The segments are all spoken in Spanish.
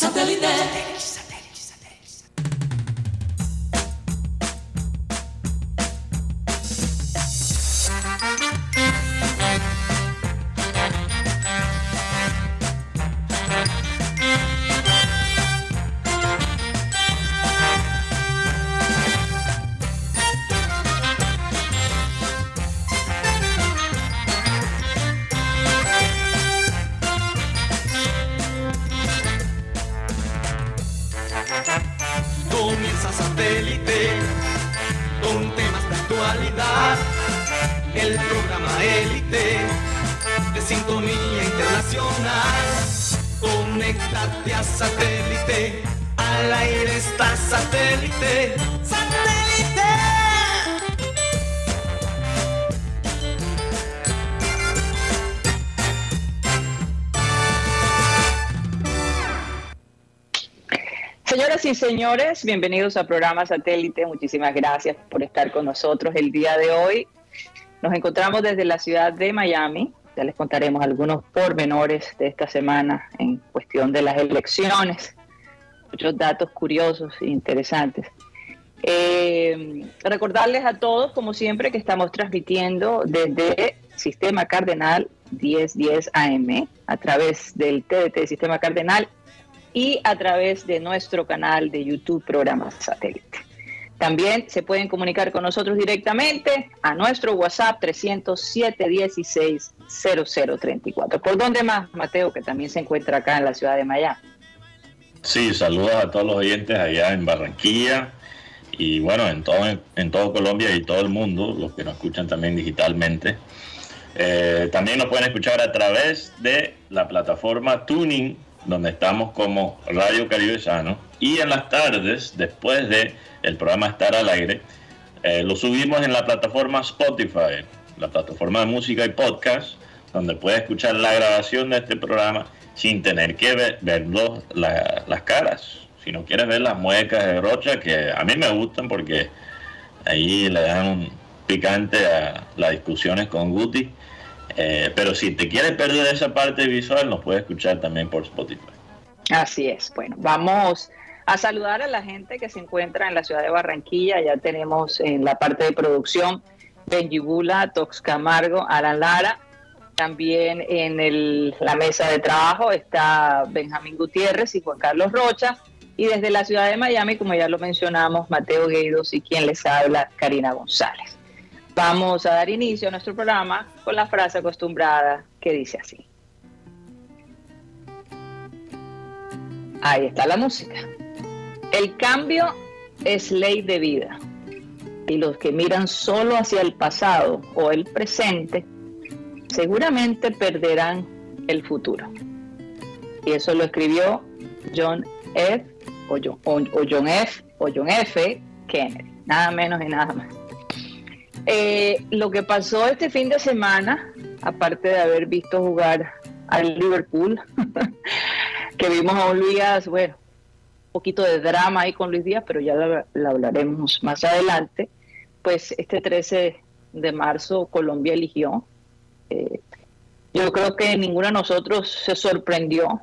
Satélite. Señores, bienvenidos a programa Satélite. Muchísimas gracias por estar con nosotros el día de hoy. Nos encontramos desde la ciudad de Miami. Ya les contaremos algunos pormenores de esta semana en cuestión de las elecciones. Muchos datos curiosos e interesantes. Eh, recordarles a todos, como siempre, que estamos transmitiendo desde Sistema Cardenal 1010 AM a través del TDT Sistema Cardenal y a través de nuestro canal de YouTube Programas Satélite. También se pueden comunicar con nosotros directamente a nuestro WhatsApp 307 16 0034. ¿Por dónde más, Mateo, que también se encuentra acá en la ciudad de Miami? Sí, saludos a todos los oyentes allá en Barranquilla y bueno, en todo, en todo Colombia y todo el mundo, los que nos escuchan también digitalmente. Eh, también nos pueden escuchar a través de la plataforma Tuning donde estamos como Radio Caribe Sano. Y en las tardes, después de el programa Estar al Aire, eh, lo subimos en la plataforma Spotify, la plataforma de música y podcast, donde puedes escuchar la grabación de este programa sin tener que ver, las caras. Si no quieres ver las muecas de Rocha, que a mí me gustan porque ahí le dan un picante a las discusiones con Guti eh, pero si te quieres perder esa parte visual, nos puedes escuchar también por Spotify. Así es. Bueno, vamos a saludar a la gente que se encuentra en la ciudad de Barranquilla. Ya tenemos en la parte de producción Benji Bula, Tox Camargo, Alan Lara. También en la mesa de trabajo está Benjamín Gutiérrez y Juan Carlos Rocha. Y desde la ciudad de Miami, como ya lo mencionamos, Mateo Gueidos y quien les habla, Karina González. Vamos a dar inicio a nuestro programa con la frase acostumbrada que dice así. Ahí está la música. El cambio es ley de vida y los que miran solo hacia el pasado o el presente seguramente perderán el futuro. Y eso lo escribió John F. o John F. o John F. Kennedy, nada menos y nada más. Eh, lo que pasó este fin de semana, aparte de haber visto jugar al Liverpool, que vimos a un Luis bueno, un poquito de drama ahí con Luis Díaz, pero ya lo, hablaremos más adelante, pues este 13 de marzo Colombia eligió. Eh, yo creo que ninguno de nosotros se sorprendió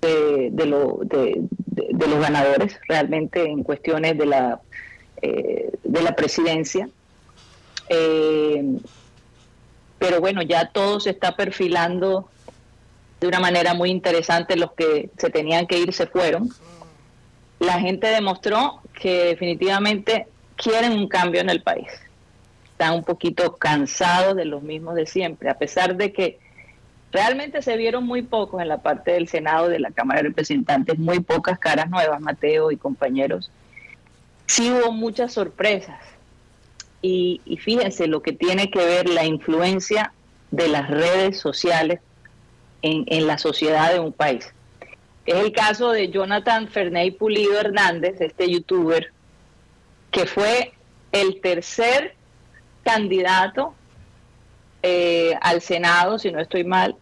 de, lo, de, los ganadores realmente en cuestiones de la, eh, de la presidencia. Eh, pero bueno, ya todo se está perfilando de una manera muy interesante. Los que se tenían que ir se fueron. La gente demostró que definitivamente quieren un cambio en el país. Están un poquito cansados de los mismos de siempre, a pesar de que realmente se vieron muy pocos en la parte del Senado, de la Cámara de Representantes, muy pocas caras nuevas, Mateo y compañeros. Sí hubo muchas sorpresas y, fíjense lo que tiene que ver la influencia de las redes sociales en, la sociedad de un país. Es el caso de Jonathan Ferney Pulido Hernández, este youtuber, que fue el tercer candidato eh, al Senado, si no estoy mal,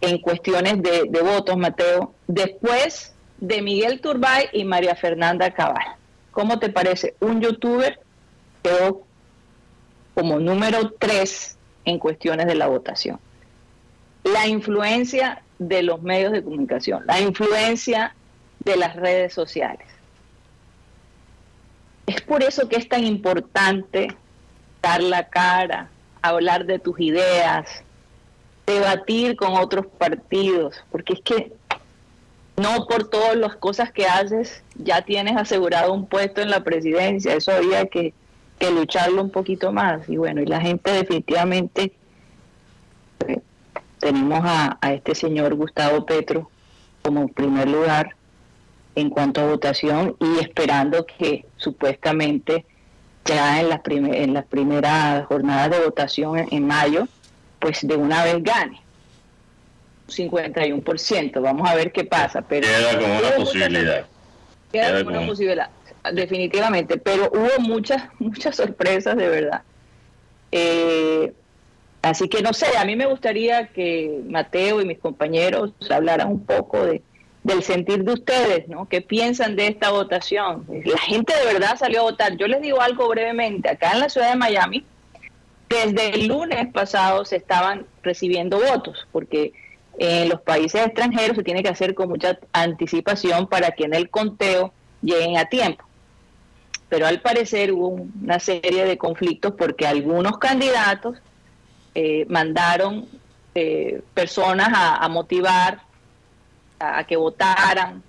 en cuestiones de, de, votos, Mateo, después de Miguel Turbay y María Fernanda Cabal. ¿Cómo te parece? Un youtuber quedó como número tres en cuestiones de la votación. La influencia de los medios de comunicación, la influencia de las redes sociales. Es por eso que es tan importante dar la cara, hablar de tus ideas, debatir con otros partidos, porque es que no por todas las cosas que haces ya tienes asegurado un puesto en la presidencia, eso había que, lucharlo un poquito más. Y bueno, y la gente definitivamente, eh, tenemos a, a este señor Gustavo Petro como primer lugar en cuanto a votación y esperando que supuestamente ya en las, en las primeras jornadas de votación en mayo pues de una vez gane. 51%, vamos a ver qué pasa. Pero queda como una posibilidad. Queda, como una posibilidad, definitivamente, pero hubo muchas, muchas sorpresas de verdad. Eh, así que no sé, a mí me gustaría que Mateo y mis compañeros hablaran un poco de, del sentir de ustedes, ¿no? ¿Qué piensan de esta votación? La gente de verdad salió a votar. Yo les digo algo brevemente, acá en la ciudad de Miami, desde el lunes pasado se estaban recibiendo votos, porque en los países extranjeros se tiene que hacer con mucha anticipación para que en el conteo lleguen a tiempo. Pero al parecer hubo una serie de conflictos porque algunos candidatos eh, mandaron eh, personas a, motivar a, que votaran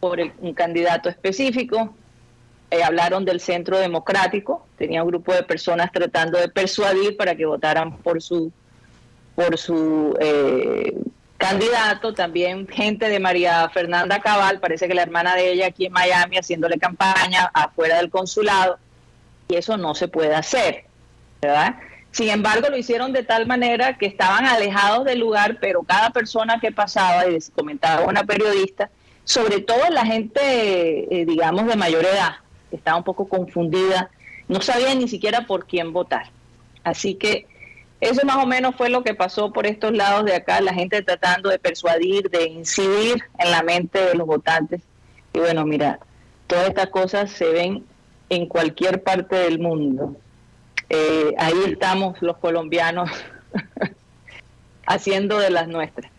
por un candidato específico. Eh, hablaron del centro democrático, tenía un grupo de personas tratando de persuadir para que votaran por su por su eh, candidato, también gente de María Fernanda Cabal, parece que la hermana de ella aquí en Miami haciéndole campaña afuera del consulado, y eso no se puede hacer, ¿verdad? Sin embargo, lo hicieron de tal manera que estaban alejados del lugar, pero cada persona que pasaba, y comentaba una periodista, sobre todo la gente, eh, digamos, de mayor edad, estaba un poco confundida, no sabía ni siquiera por quién votar. Así que eso más o menos fue lo que pasó por estos lados de acá, la gente tratando de persuadir, de incidir en la mente de los votantes. Y bueno, mira, todas estas cosas se ven en cualquier parte del mundo. Eh, ahí estamos los colombianos haciendo de las nuestras.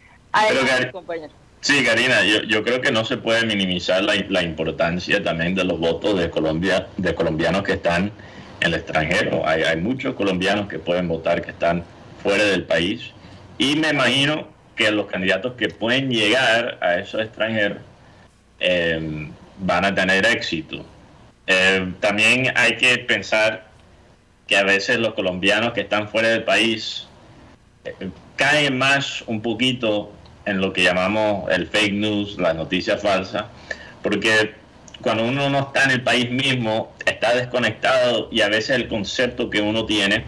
Compañero. Sí, Karina, yo, yo, creo que no se puede minimizar la, la, importancia también de los votos de Colombia, de colombianos que están en el extranjero. Hay, hay muchos colombianos que pueden votar que están fuera del país y me imagino que los candidatos que pueden llegar a esos extranjeros eh, van a tener éxito. Eh, también hay que pensar que a veces los colombianos que están fuera del país eh, caen más un poquito en lo que llamamos el fake news, la noticia falsa, porque cuando uno no está en el país mismo, está desconectado y a veces el concepto que uno tiene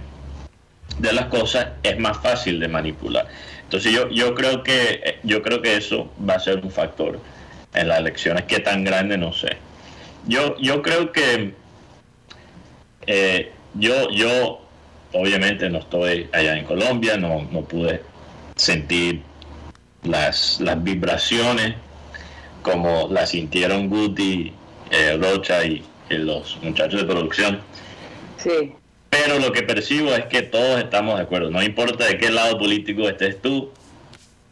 de las cosas es más fácil de manipular. Entonces yo, yo creo que yo creo que eso va a ser un factor en las elecciones. Qué tan grande no sé. Yo, yo creo que eh, yo, yo obviamente no estoy allá en Colombia, no, no pude sentir las, las vibraciones como las sintieron Guti, eh, Rocha y, los muchachos de producción. Sí. Pero lo que percibo es que todos estamos de acuerdo. No importa de qué lado político estés tú,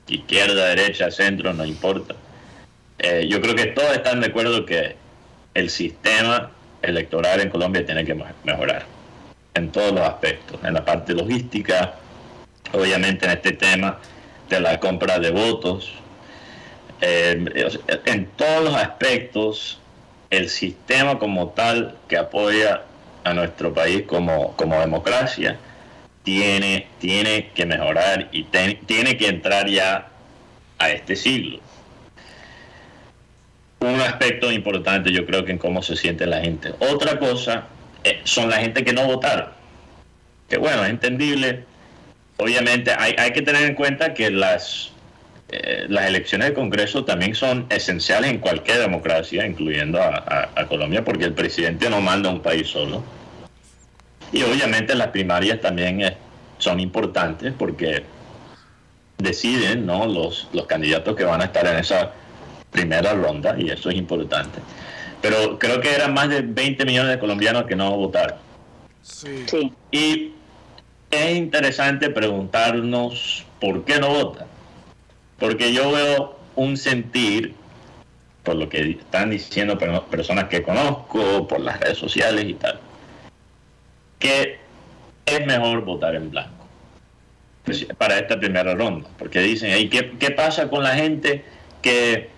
izquierda, derecha, centro, no importa. Eh, yo creo que todos están de acuerdo que el sistema electoral en Colombia tiene que mejorar en todos los aspectos, en la parte logística, obviamente en este tema de la compra de votos. Eh, en todos los aspectos, el sistema como tal que apoya a nuestro país como, como democracia tiene, tiene que mejorar y tiene que entrar ya a este siglo. Un aspecto importante yo creo que en cómo se siente la gente. Otra cosa eh, son la gente que no votaron. Que bueno, es entendible, obviamente hay, hay que tener en cuenta que las, eh, las elecciones de Congreso también son esenciales en cualquier democracia, incluyendo a, Colombia, porque el presidente no manda un país solo. Y obviamente las primarias también eh, son importantes porque deciden ¿no? los, los candidatos que van a estar en esa primera ronda y eso es importante. Pero creo que eran más de 20 millones de colombianos que no votaron. Sí. sí. Y es interesante preguntarnos por qué no votan. Porque yo veo un sentir, por lo que están diciendo personas que conozco, por las redes sociales y tal, que es mejor votar en blanco para esta primera ronda. Porque dicen, ¿qué, ¿qué pasa con la gente que,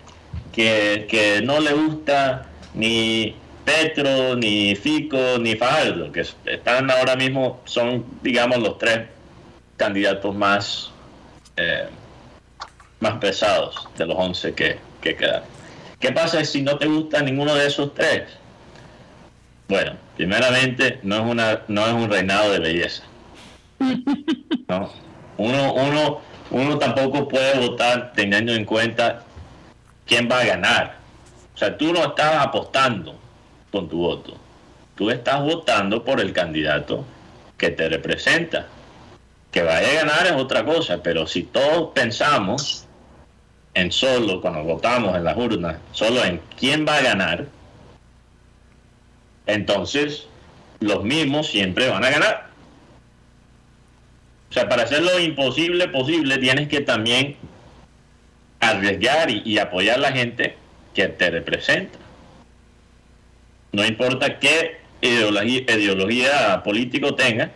que, que no le gusta ni Petro, ni Fico, ni Fajardo, que están ahora mismo, son, digamos, los tres candidatos más, eh, más pesados de los 11 que, que quedan. ¿Qué pasa si no te gusta ninguno de esos tres? Bueno, primeramente no es, una, no es un reinado de belleza. ¿no? Uno, uno, uno tampoco puede votar teniendo en cuenta quién va a ganar. O sea, tú no estás apostando con tu voto. Tú estás votando por el candidato que te representa. Que vaya a ganar es otra cosa, pero si todos pensamos en solo, cuando votamos en las urnas, solo en quién va a ganar, entonces los mismos siempre van a ganar. O sea, para hacer lo imposible posible, tienes que también arriesgar y, apoyar a la gente que te representa. No importa qué ideología, ideología político tenga,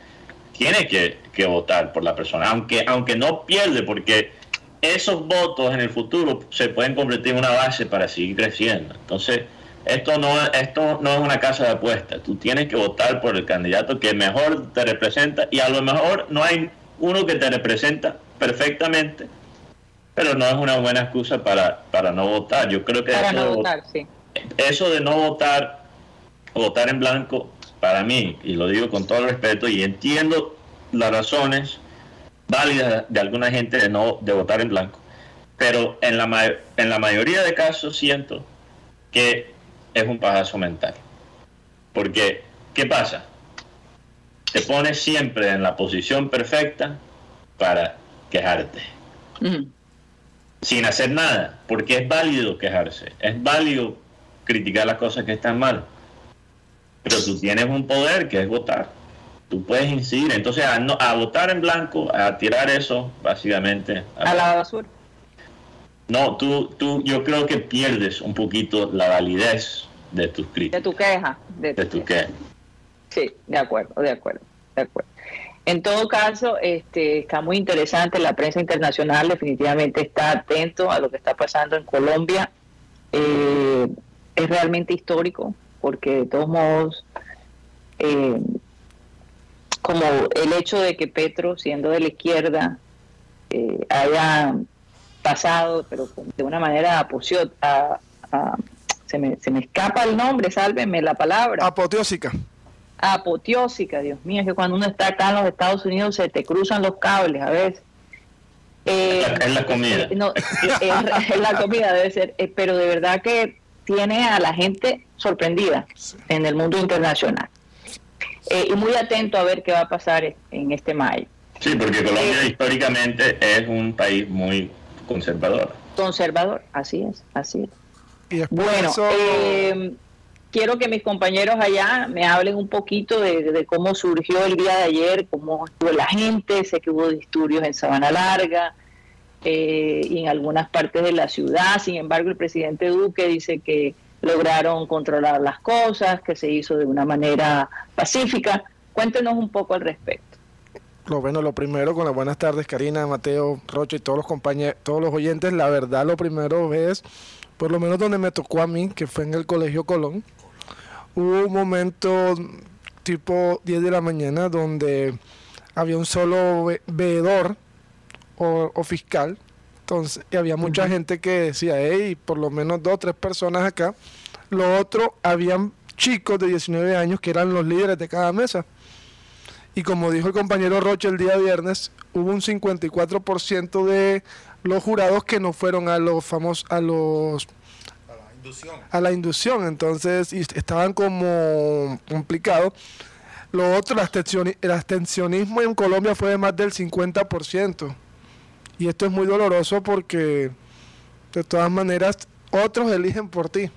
tiene que, que, votar por la persona, aunque, aunque no pierde, porque esos votos en el futuro se pueden convertir en una base para seguir creciendo. Entonces, esto no, esto no es una casa de apuestas. Tú tienes que votar por el candidato que mejor te representa y a lo mejor no hay uno que te representa perfectamente, pero no es una buena excusa para, para no votar. Yo creo que eso, no votar, sí. eso de no votar, votar en blanco, para mí, y lo digo con todo el respeto, y entiendo las razones válidas de alguna gente de no de votar en blanco, pero en la, en la mayoría de casos siento que es un pajazo mental. Porque, ¿qué pasa? Te pones siempre en la posición perfecta para quejarte. Sin hacer nada, porque es válido quejarse, es válido criticar las cosas que están mal. Pero tú tienes un poder que es votar. Tú puedes incidir. Entonces, a, a votar en blanco, a tirar eso, básicamente. A, la basura. No, tú, tú, yo creo que pierdes un poquito la validez de tus críticas. De tu queja. De tu, queja. Sí, de acuerdo, de acuerdo, de acuerdo. En todo caso, este, está muy interesante, la prensa internacional definitivamente está atento a lo que está pasando en Colombia. Eh, es realmente histórico, porque de todos modos, eh, como el hecho de que Petro, siendo de la izquierda, eh, haya pasado, pero de una manera apoteósica, se, me, se me escapa el nombre, sálvenme la palabra. Apoteósica apoteósica, Dios mío, es que cuando uno está acá en los Estados Unidos se te cruzan los cables a veces. Eh, es la comida. No, es, la comida, debe ser, eh, pero de verdad que tiene a la gente sorprendida en el mundo internacional. Eh, y muy atento a ver qué va a pasar en este mayo. Sí, porque Colombia históricamente es un país muy conservador. Conservador, así es, así es. bueno, quiero que mis compañeros allá me hablen un poquito de, cómo surgió el día de ayer, cómo estuvo la gente, sé que hubo disturbios en Sabana Larga eh, y en algunas partes de la ciudad, sin embargo el presidente Duque dice que lograron controlar las cosas, que se hizo de una manera pacífica. Cuéntenos un poco al respecto. Lo bueno, lo primero, con las buenas tardes, Karina, Mateo, Rocha y todos los compañeros, todos los oyentes, la verdad, lo primero es, por lo menos donde me tocó a mí, que fue en el Colegio Colón, hubo un momento tipo 10 de la mañana donde había un solo veedor o, fiscal. Entonces, y había mucha gente que decía, hey, por lo menos dos o tres personas acá. Lo otro, habían chicos de 19 años que eran los líderes de cada mesa. Y como dijo el compañero Roche el día viernes, hubo un 54% de los jurados que no fueron a los famosos, a los a la inducción. Entonces, estaban como complicados. Lo otro, el abstencionismo en Colombia fue de más del 50%. Y esto es muy doloroso porque, de todas maneras, otros eligen por ti.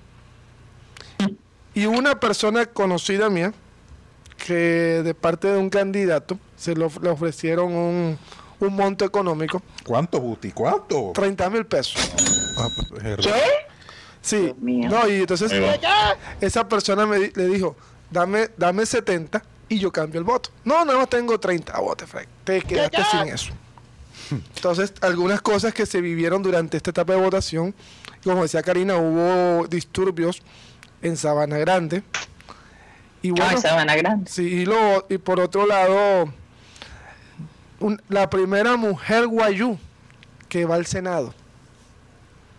Y una persona conocida mía, que de parte de un candidato, se le ofrecieron un, un monto económico. ¿Cuánto, Buti? ¿Cuánto? 30 mil pesos. Ah, pues, ¿Qué? Sí. Dios mío. No, y entonces esa persona me le dijo, dame, dame 70 y yo cambio el voto. No, nada más tengo 30. Ah, bote, Frank. Te quedaste sin eso. Entonces, algunas cosas que se vivieron durante esta etapa de votación, como decía Karina, hubo disturbios en Sabana Grande. Y Ah, bueno, en Sabana Grande. sí, y, lo, y por otro lado, un- la primera mujer guayú que va al Senado.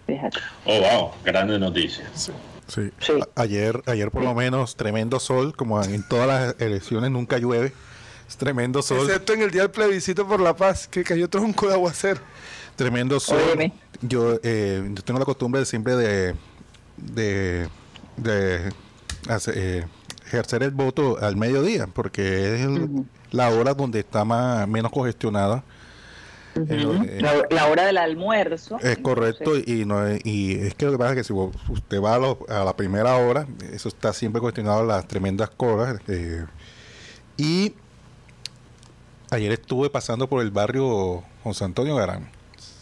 Fíjate. Oh, wow, grande noticia. Sí. Sí. A- Ayer, ayer por lo menos, tremendo sol, como en todas las elecciones nunca llueve. Es tremendo sol, Excepto en el día del plebiscito por la paz, que cayó tronco de aguacero. tremendo sol. Óyeme. Yo, eh, yo tengo la costumbre de siempre de, de, de hacer, eh, ejercer el voto al mediodía, porque es el- la hora donde está más, menos congestionada. Eh, eh, la, la hora del almuerzo. Es correcto Entonces, y no es- y es que lo que pasa es que si vos- usted va a, lo- a la primera hora, eso está siempre cuestionado las tremendas colas. eh, y ayer estuve pasando por el barrio José Antonio Garán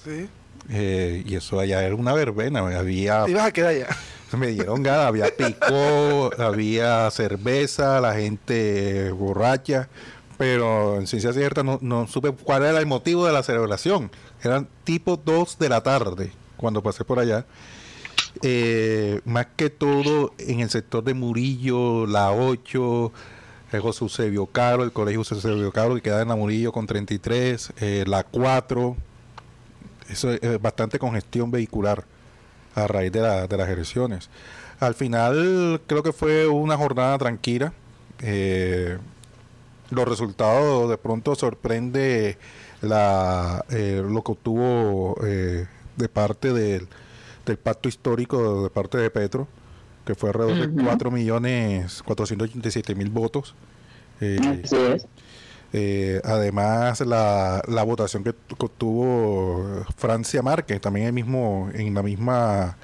Sí. eh, y eso allá era una verbena, había ibas a quedar allá. me dieron ganas, había picó, había cerveza, la gente borracha, pero en ciencia cierta no, no supe cuál era el motivo de la celebración. Eran tipo 2 de la tarde cuando pasé por allá. Eh, más que todo en el sector de Murillo, la 8, el José Eusebio Caro, el colegio José Eusebio Caro que queda en la Murillo con 33, eh, la 4. Eso es bastante congestión vehicular a raíz de, la- de las elecciones. Al final creo que fue una jornada tranquila. Eh, los resultados de pronto sorprende eh, lo que obtuvo eh, de parte del, del pacto histórico de parte de Petro, que fue alrededor de Ujú. 4 millones 487 mil votos. Eh, Así es. eh, además, la, la votación que, tu- que tuvo Francia Márquez, también el mismo, en la misma,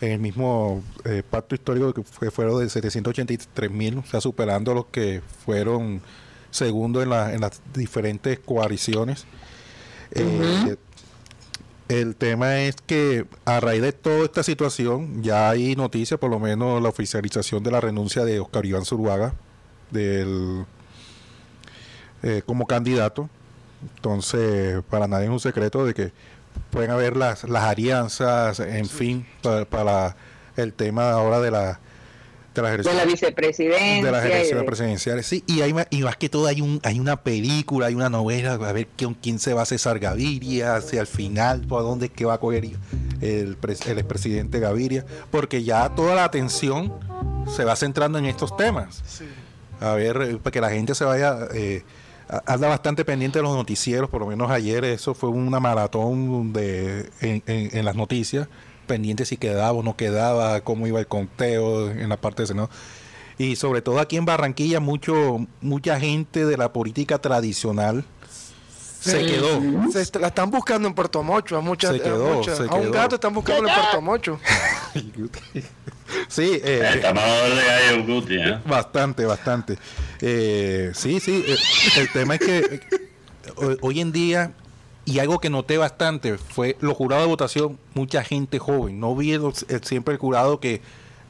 en el mismo eh, pacto histórico que fue, fueron de 783 mil, o sea, superando a los que fueron segundos en, la- en las diferentes coaliciones. Eh, el tema es que a raíz de toda esta situación ya hay noticias, por lo menos la oficialización de la renuncia de Oscar Iván Zuluaga del eh, como candidato. Entonces, para nadie es un secreto de que pueden haber las, las alianzas, en fin, para, para el tema ahora de la de las De la elecciones vicepresidencia. de las elecciones de- presidenciales. Sí, y, hay, y más que todo hay un hay una película, hay una novela, a ver con quién se va César Gaviria, si al final, por dónde es que va a coger el, pres- el expresidente Gaviria, porque ya toda la atención se va centrando en estos temas. Sí. A ver, eh, para que la gente se vaya, eh, a- anda bastante pendiente de los noticieros, por lo menos ayer eso fue una maratón de en, en- en las noticias, pendiente si quedaba o no quedaba, cómo iba el conteo en la parte de Senado. Y sobre todo aquí en Barranquilla, mucho mucha gente de la política tradicional se quedó. Se est- la están buscando en Puerto Mocho. A, muchas, Se a quedó, muchas- se a un quedó. gato están buscando en Puerto Mocho. Sí, eh, de Guti, ¿eh? Bastante, bastante. Eh, sí, sí. eh, el tema es que eh, hoy en día, y algo que noté bastante, fue los jurados de votación, mucha gente joven. No vi el- el- siempre el jurado que,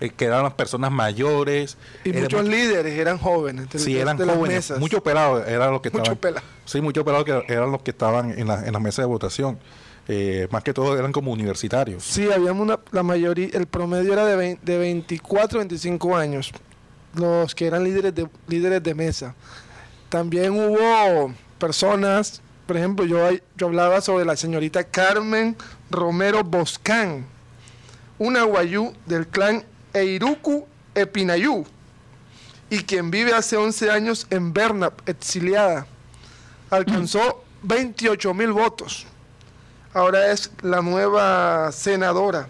eh, que eran las personas mayores. Y muchos mu- líderes eran jóvenes. Sí, eran de las jóvenes. mesas. Muchos pelados eran los que Mucho estaban. pela. Sí, muchos pelados que eran los que estaban en la, en la mesa de votación. Eh, más que todo eran como universitarios. Sí, habíamos una, la mayoría, el promedio era de, vein- de 24, 25 años, los que eran líderes de, líderes de mesa. También hubo personas, por ejemplo, yo, yo hablaba sobre la señorita Carmen Romero Boscán, una guayú del clan Eiruku Epinayú, y quien vive hace 11 años en Berna, exiliada. Alcanzó 28 mil votos ahora es la nueva senadora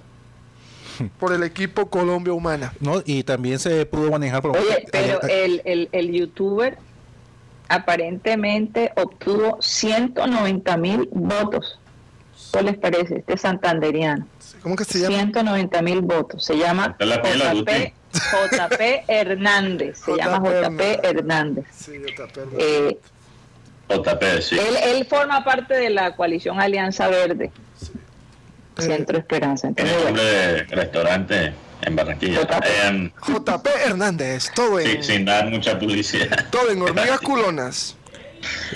por el equipo Colombia Humana. ¿no? Y también se pudo manejar. por- Oye, pero el, el, el youtuber aparentemente obtuvo 190 mil votos. ¿Qué les parece? Este santanderiano. ¿Cómo que se llama? 190 mil votos. Se llama JP, JP Hernández. Se llama JP JP Hernández. Sí, acuerdo. Eh, JP, sí. Él, él forma parte de la coalición Alianza Verde. Centro Esperanza. Es Entonces, el bueno, nombre de restaurante en Barranquilla. JP. Em, JP Hernández, todo sí, en, sin dar mucha publicidad. todo en hormigas culonas.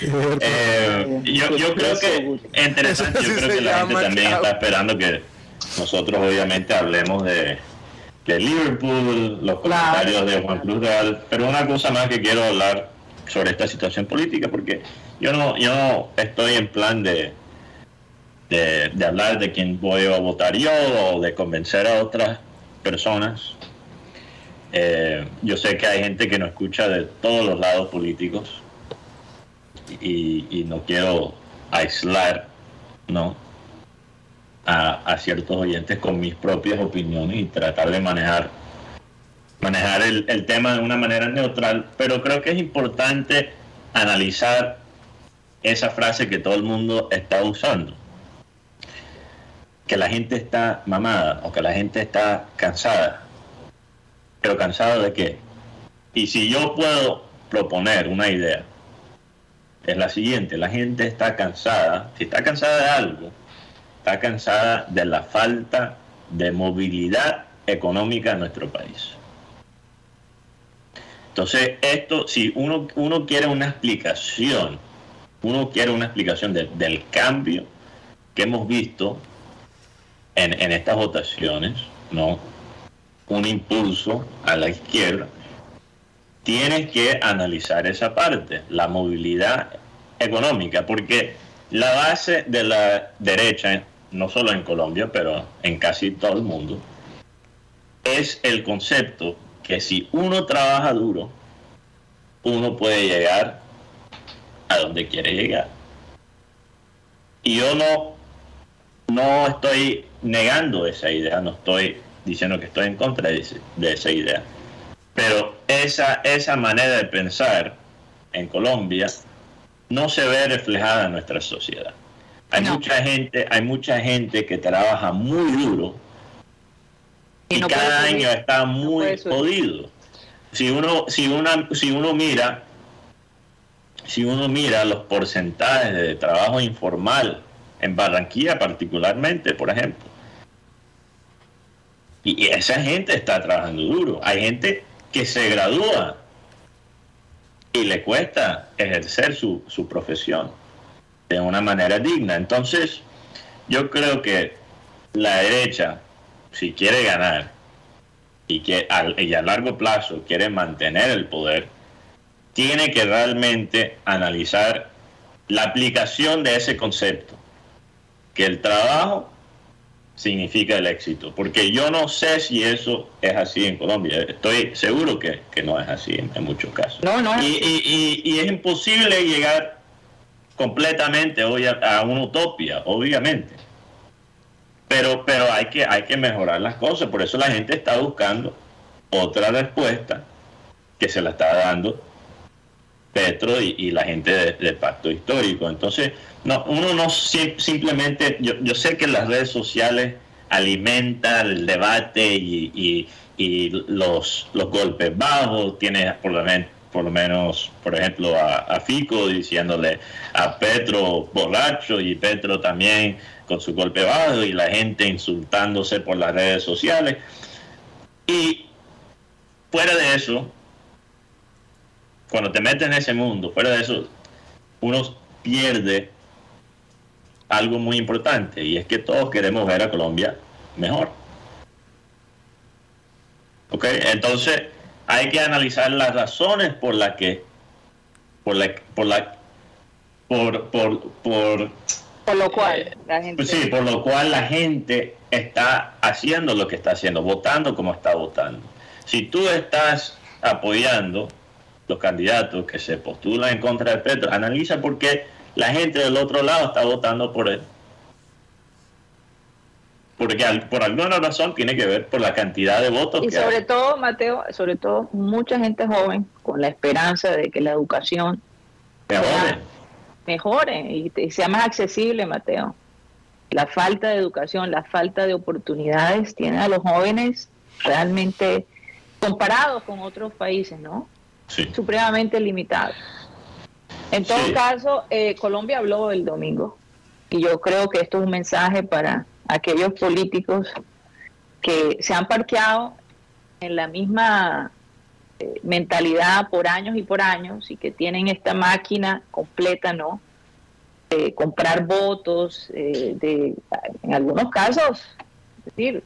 Eh, yo, yo creo que es interesante, yo creo que la gente también está esperando que nosotros obviamente hablemos de, de Liverpool, los comentarios de Juan Cruz Real, pero una cosa más que quiero hablar sobre esta situación política, porque yo no, yo no estoy en plan de, de, de hablar de quién voy a votar yo o de convencer a otras personas. Eh, yo sé que hay gente que nos escucha de todos los lados políticos y, no quiero aislar no a, ciertos oyentes con mis propias opiniones y tratar de manejar manejar el tema de una manera neutral pero creo que es importante analizar esa frase que todo el mundo está usando que la gente está mamada o que la gente está cansada. Pero cansada de qué y si yo puedo proponer una idea es la siguiente, la gente está cansada, si está cansada de algo, está cansada de la falta de movilidad económica en nuestro país. Entonces, esto, si uno, uno quiere una explicación, uno quiere una explicación de- del cambio que hemos visto en, en estas votaciones, ¿no? Un impulso a la izquierda, tienes que analizar esa parte, la movilidad económica, porque la base de la derecha, no solo en Colombia, pero en casi todo el mundo, es el concepto que si uno trabaja duro, uno puede llegar a donde quiere llegar. Y yo no, no estoy negando esa idea, no estoy diciendo que estoy en contra de, ese- de esa idea. Pero esa, esa manera de pensar en Colombia no se ve reflejada en nuestra sociedad. Hay No. mucha gente, hay mucha gente que trabaja muy duro y, no cada año está muy subir. jodido. Si uno, si una, si uno mira, si uno mira los porcentajes de trabajo informal en Barranquilla particularmente, por ejemplo, y esa gente está trabajando duro. Hay gente que se gradúa y le cuesta ejercer su, su profesión de una manera digna. Entonces, yo creo que la derecha, si quiere ganar y, que al- a largo plazo quiere mantener el poder, tiene que realmente analizar la aplicación de ese concepto, que el trabajo significa el éxito, porque yo no sé si eso es así en Colombia, estoy seguro que, que no es así en, en muchos casos. No, no. Y, y- y- y es imposible llegar completamente hoy a, a una utopía, obviamente. Pero, pero hay, que, hay que mejorar las cosas, por eso la gente está buscando otra respuesta que se la está dando Petro y, la gente de- del pacto histórico. Entonces, no, uno no sim- simplemente, yo, yo sé que las redes sociales alimentan el debate y, y- los, los golpes bajos, tiene por lo, men- por lo menos, por ejemplo, a, a Fico diciéndole a Petro borracho y Petro también con su golpe bajo y la gente insultándose por las redes sociales. Y fuera de eso, cuando te metes en ese mundo, fuera de eso, uno pierde algo muy importante y es que todos queremos ver a Colombia mejor. ¿Ok? Entonces hay que analizar las razones por las que, por la, por la, por, por, por, Por lo cual, la gente. pues sí, por lo cual la gente está haciendo lo que está haciendo, votando como está votando. Si tú estás apoyando los candidatos que se postulan en contra de Petro, analiza por qué la gente del otro lado está votando por él. Porque al- por alguna razón tiene que ver por la cantidad de votos Y que sobre hay. todo, Mateo, sobre todo mucha gente joven con la esperanza de que la educación mejore y, y sea más accesible, Mateo. La falta de educación, la falta de oportunidades tiene a los jóvenes realmente comparados con otros países, ¿no? Sí. Supremamente limitados. En todo caso, eh, Colombia habló el domingo y yo creo que esto es un mensaje para aquellos políticos que se han parqueado en la misma eh, mentalidad por años y por años y que tienen esta máquina completa, ¿no? De comprar votos, eh, de, en algunos casos, es decir,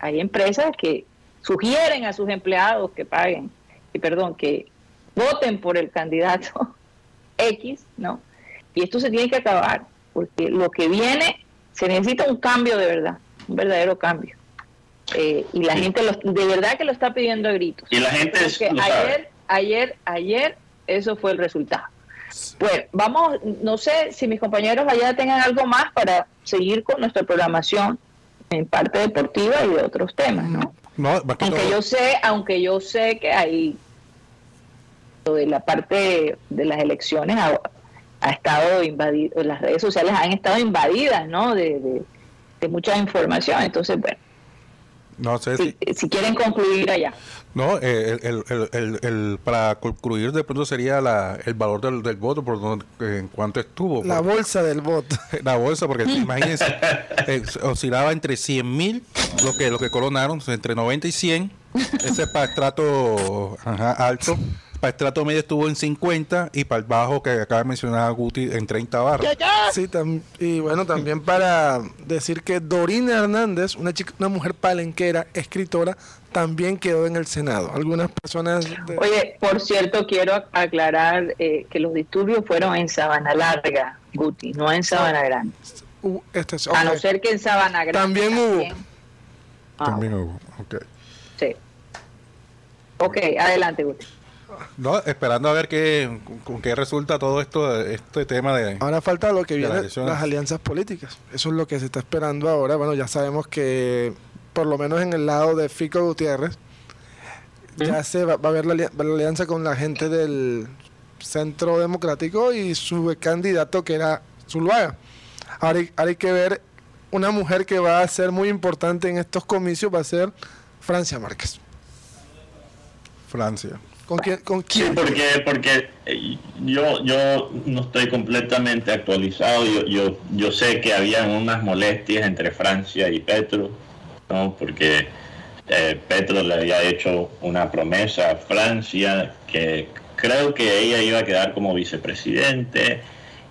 hay, empresas que sugieren a sus empleados que paguen, y perdón, que voten por el candidato X, ¿no? Y esto se tiene que acabar, porque lo que viene, se necesita un cambio de verdad, un verdadero cambio. Eh, y la gente de verdad que lo está pidiendo a gritos. Y la gente ayer, ayer, ayer, eso fue el resultado. Pues vamos, no sé si mis compañeros allá tengan algo más para seguir con nuestra programación en parte deportiva y de otros temas, ¿no? aunque yo sé, aunque yo sé que hay de la parte de las elecciones ha, estado invadido, las redes sociales han estado invadidas, ¿no? De, de mucha información, entonces bueno no sé si, si, quieren concluir allá. No, eh, el, el, el, para concluir de pronto sería la, el valor del, del voto por donde, en cuanto estuvo. La bolsa del voto. La bolsa, porque imagínense, eh, oscilaba entre 100 mil, lo que, lo que coronaron, entre 90 y 100. Ese para estrato alto para el estrato medio estuvo en 50 y para el bajo que acaba de mencionar Guti en 30 barras. Sí, y bueno, también para decir que Dorina Hernández, una chica, una mujer palenquera, escritora, también quedó en el Senado. Algunas personas... Oye, por cierto, quiero aclarar eh, que los disturbios fueron en Sabana Larga, Guti, no en Sabana Grande. Este A no ser que en Sabana Grande. También, hubo. también hubo, ok. Sí. Ok, adelante, Guti. No, esperando a ver qué, con qué resulta todo esto, este tema de... Ahora falta lo que viene, las, alianzas políticas. Eso es lo que se está esperando ahora. Bueno, ya sabemos que, por lo menos en el lado de Fico Gutiérrez, ya se va, a haber la, alianza con la gente del Centro Democrático y su candidato que era Zuluaga. Ahora ahora hay que ver una mujer que va a ser muy importante en estos comicios, va a ser Francia Márquez. Francia. ¿Con Sí, porque, porque eh, yo, yo no estoy completamente actualizado. Yo, yo, yo sé que había unas molestias entre Francia y Petro, ¿no? porque eh, Petro le había hecho una promesa a Francia que creo que ella iba a quedar como vicepresidente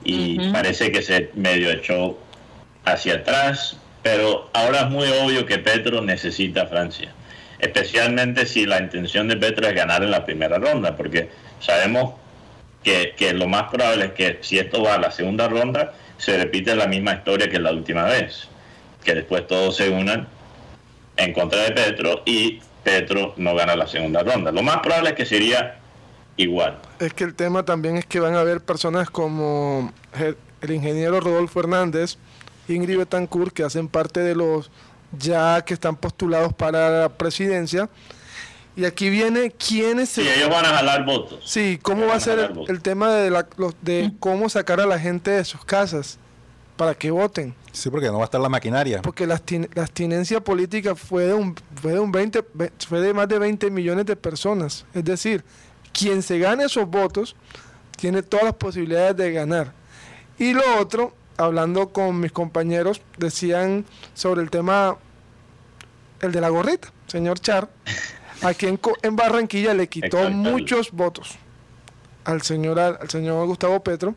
y parece que se medio echó hacia atrás, pero ahora es muy obvio que Petro necesita a Francia especialmente si la intención de Petro es ganar en la primera ronda, porque sabemos que, lo más probable es que si esto va a la segunda ronda, se repite la misma historia que la última vez, que después todos se unan en contra de Petro y Petro no gana la segunda ronda. Lo más probable es que sería igual. Es que el tema también es que van a haber personas como el ingeniero Rodolfo Hernández, Ingrid Betancourt, que hacen parte de los ya que están postulados para la presidencia. Y aquí viene quiénes Sí, ellos van a jalar votos. Sí, cómo va a ser el, tema de, la, de cómo sacar a la gente de sus casas para que voten. Sí, porque no va a estar la maquinaria. Porque la, la abstinencia política fue de, un, fue, de un 20, fue de más de 20 millones de personas. Es decir, quien se gane esos votos tiene todas las posibilidades de ganar. Y lo otro hablando con mis compañeros, decían sobre el tema, el de la gorrita, señor Char, aquí en, en Barranquilla le quitó muchos votos al señor, al señor Gustavo Petro.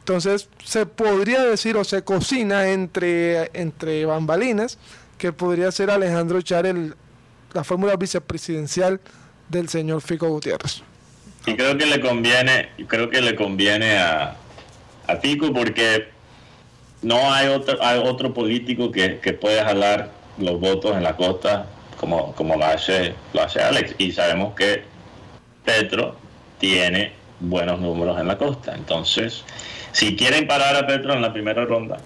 Entonces, se podría decir o se cocina entre, entre bambalinas que podría ser Alejandro Char el, la fórmula vicepresidencial del señor Fico Gutiérrez. Y creo que le conviene, creo que le conviene a, a Fico porque no hay otro, hay otro político que, que puede jalar los votos en la costa como, como lo, hace, lo hace Alex. Y sabemos que Petro tiene buenos números en la costa. Entonces, si quieren parar a Petro en la primera ronda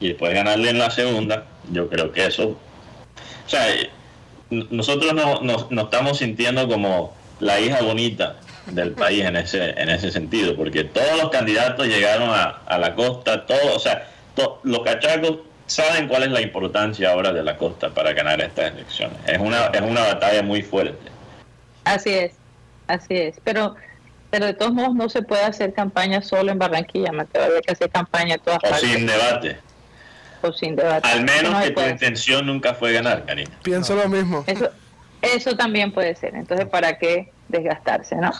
y después ganarle en la segunda, yo creo que eso... O sea, nosotros nos no, no estamos sintiendo como la hija bonita del país en ese, en ese sentido, porque todos los candidatos llegaron a, a la costa, todos, o sea, los cachacos saben cuál es la importancia ahora de la costa para ganar estas elecciones. Es una, es una batalla muy fuerte. Así es, así es. Pero Pero de todos modos no se puede hacer campaña solo en Barranquilla, Mateo, había que hacer campaña en todas O partes. sin debate. O sin debate. Al menos No que tu intención nunca fue ganar, Karina. Pienso lo mismo. Eso, eso también puede ser. Entonces, ¿para qué desgastarse, no?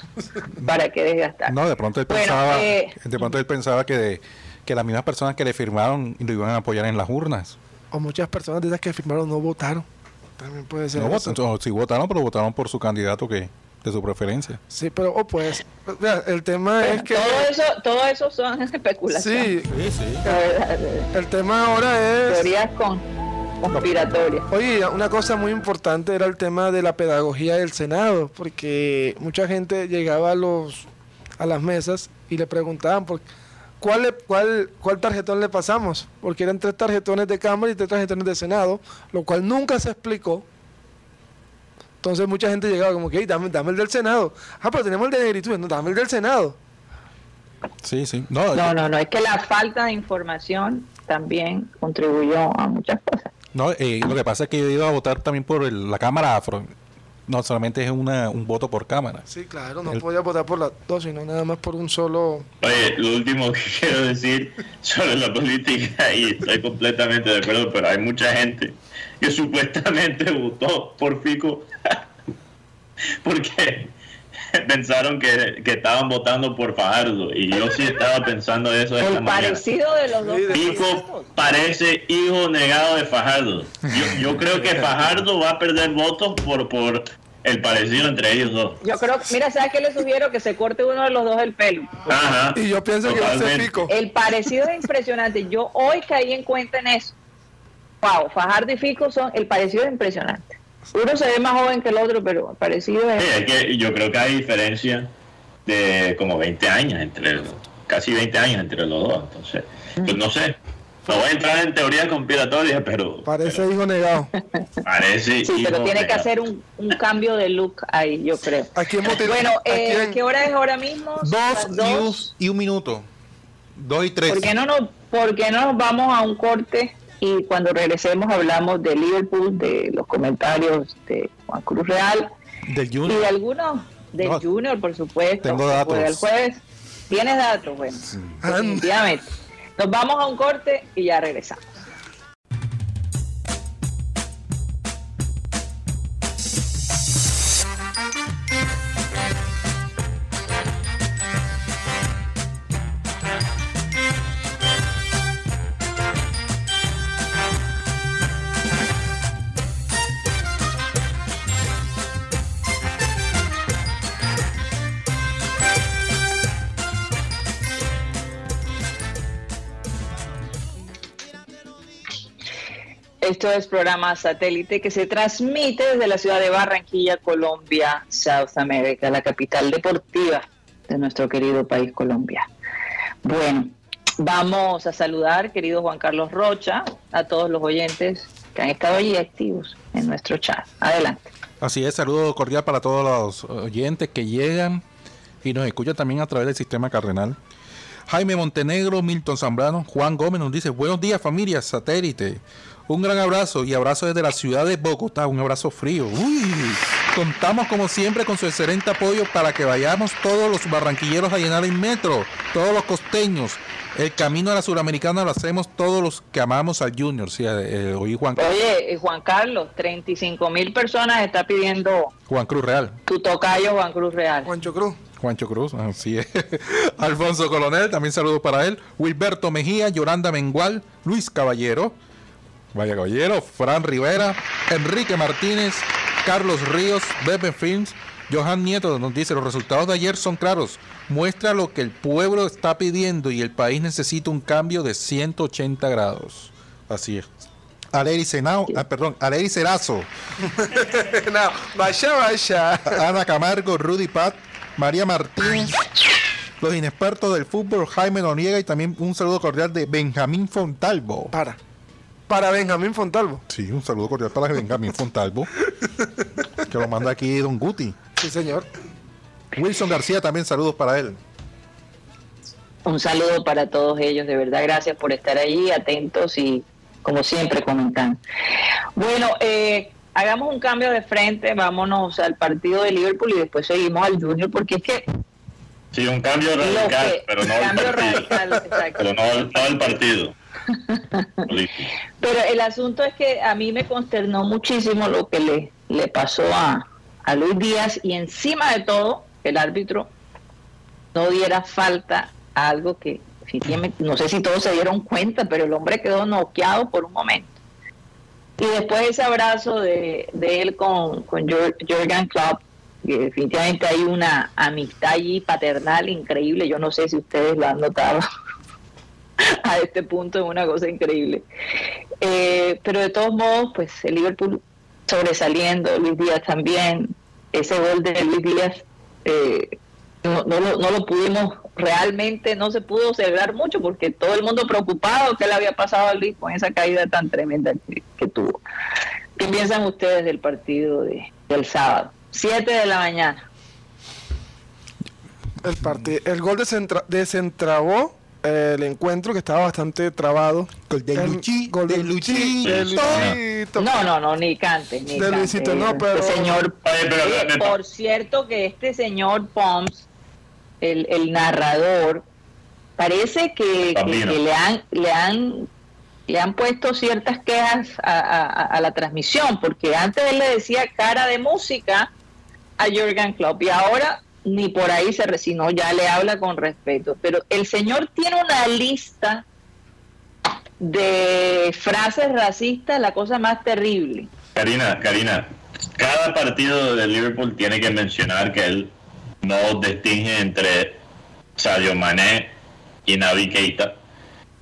¿Para qué desgastarse? No, de pronto él Bueno, pensaba, eh, de pronto él pensaba que, que las mismas personas que le firmaron lo iban a apoyar en las urnas. O muchas personas de esas que firmaron no votaron. También puede ser. No votaron, sí votaron, pero votaron por su candidato que de su preferencia. Sí, pero o pues, el tema es que Todo eso, todo eso son especulaciones. sí, Sí, sí. La verdad, de- el tema ahora es teorías con, conspiratorias. Oye, una cosa muy importante era el tema de la pedagogía del Senado, porque mucha gente llegaba a los a las mesas y le preguntaban por cuál le- cuál cuál tarjetón le pasamos, porque eran tres tarjetones de Cámara y tres tarjetones de Senado, lo cual nunca se explicó. Entonces mucha gente llegaba como que, "Ey, dame, dame el del Senado. Ah, pero tenemos el de negritud, no, dame el del Senado. Sí, sí. No, No, no, no, es que la falta de información también contribuyó a muchas cosas. no, eh, lo que pasa es que yo he ido a votar también por el- la Cámara Afro. No solamente es una, un voto por Cámara. Sí, claro, no El- podía votar por las dos, sino nada más por un solo. Oye, lo último que quiero decir sobre la política, y estoy completamente de acuerdo, pero hay mucha gente que supuestamente votó por Fico porque pensaron que, que estaban votando por Fajardo, y yo sí estaba pensando eso esta El parecido de los dos. Parece hijo negado de Fajardo. Yo, yo creo que Fajardo va a perder votos por, por el parecido entre ellos dos. Yo creo, mira, ¿sabes qué le sugiero? Que se corte uno de los dos el pelo. Ajá. Y yo pienso que va a ser pico. El parecido es impresionante. Yo hoy caí en cuenta en eso. Wow, Fajardo y Fico son, el parecido es impresionante. Uno se ve más joven que el otro, pero parecido Sí, es... es que yo creo que hay diferencia de como 20 años entre casi 20 años entre los dos. Entonces, pues no sé. No voy a entrar en teoría conspiratoria, pero, Parece hijo negado. pero parece. Sí, pero tiene que hacer un, un cambio de look ahí, yo creo. ¿A quién motiva- Bueno, eh? ¿qué hora es ahora mismo? Dos, las y, un, dos. y un minuto. Dos y tres. ¿Por qué no nos, por qué no nos vamos a un corte y cuando regresemos hablamos de Liverpool, de los comentarios de Juan Cruz Real Del y Junior. de algunos del No, Junior, por supuesto. tengo datos. El jueves. ¿Tienes datos? Bueno, definitivamente. Nos vamos a un corte y ya regresamos. Es programa satélite que se transmite desde la ciudad de Barranquilla, Colombia, South America, la capital deportiva de nuestro querido país Colombia. Bueno, vamos a saludar, querido Juan Carlos Rocha, a todos los oyentes que han estado allí activos en nuestro chat. Adelante. Así es, saludo cordial para todos los oyentes que llegan y nos escuchan también a través del sistema cardenal. Jaime Montenegro, Milton Zambrano, Juan Gómez nos dice, buenos días familia satélite. Un gran abrazo y abrazo desde la ciudad de Bogotá, un abrazo frío. Uy, contamos como siempre con su excelente apoyo para que vayamos todos los barranquilleros a llenar el metro, todos los costeños. El camino a la suramericana lo hacemos todos los que amamos al Junior. Sí, eh, oí Juan, Oye, eh, Juan Carlos, 35 mil personas está pidiendo Juan Cruz Real. tu tocayo Juan Cruz Real. Juancho Cruz. Juancho Cruz, así es. Alfonso Coronel, también saludos para él. Wilberto Mejía, Yolanda Mengual, Luis Caballero, vaya Caballero, Fran Rivera, Enrique Martínez, Carlos Ríos, Bebe Films, Johan Nieto nos dice, los resultados de ayer son claros. Muestra lo que el pueblo está pidiendo y el país necesita un cambio de 180 grados. Así es. Aleri Senao, ah, perdón, Aleri Cerazo, no, vaya, vaya. Ana Camargo, Rudy Pat, María Martínez, los inexpertos del fútbol, Jaime Noriega y también un saludo cordial de Benjamín Fontalvo. Para. Para Benjamín Fontalvo. Sí, un saludo cordial para Benjamín Fontalvo. que lo manda aquí Don Guti. Sí, señor. Wilson García también saludos para él. Un saludo para todos ellos, de verdad, gracias por estar ahí, atentos y como siempre comentando. Bueno, eh, hagamos un cambio de frente, vámonos al partido de Liverpool y después seguimos al Junior, porque es que Sí, un cambio radical, pero no cambio el partido. radical. Pero no, no el partido. Pero el asunto es que a mí me consternó muchísimo lo que le, le pasó a, a Luis Díaz y encima de todo el árbitro no diera falta a algo que no sé si todos se dieron cuenta, pero el hombre quedó noqueado por un momento. Y después ese abrazo de, él con, con Jürgen Klopp, que definitivamente hay una amistad allí paternal increíble, yo no sé si ustedes lo han notado a este punto, es una cosa increíble. Eh, pero de todos modos, pues el Liverpool sobresaliendo, Luis Díaz también, ese gol de Luis Díaz, eh, no, no, lo, no lo pudimos realmente, no se pudo celebrar mucho porque todo el mundo preocupado que le había pasado a Luis con esa caída tan tremenda que, tuvo. ¿Qué piensan ustedes del partido de, del sábado? Siete de la mañana. El, parti- el gol desentrabó eh, el encuentro que estaba bastante trabado. Gol de El Luchi, gol de Luisito. No, no, no, ni cante, ni De cante. Luisito, no, pero- Este señor Oye, pero Oye, me- por cierto que este señor Poms, el, el narrador, parece que, que- Bambino. que le han le han le han puesto ciertas quejas a, a- a la transmisión, porque antes él le decía cara de música a Jürgen Klopp y ahora ni por ahí se resinó, ya le habla con respeto. Pero el señor tiene una lista de frases racistas, la cosa más terrible. Karina, Karina, cada partido de Liverpool tiene que mencionar que él no distingue entre Sadio Mané y Naby Keita,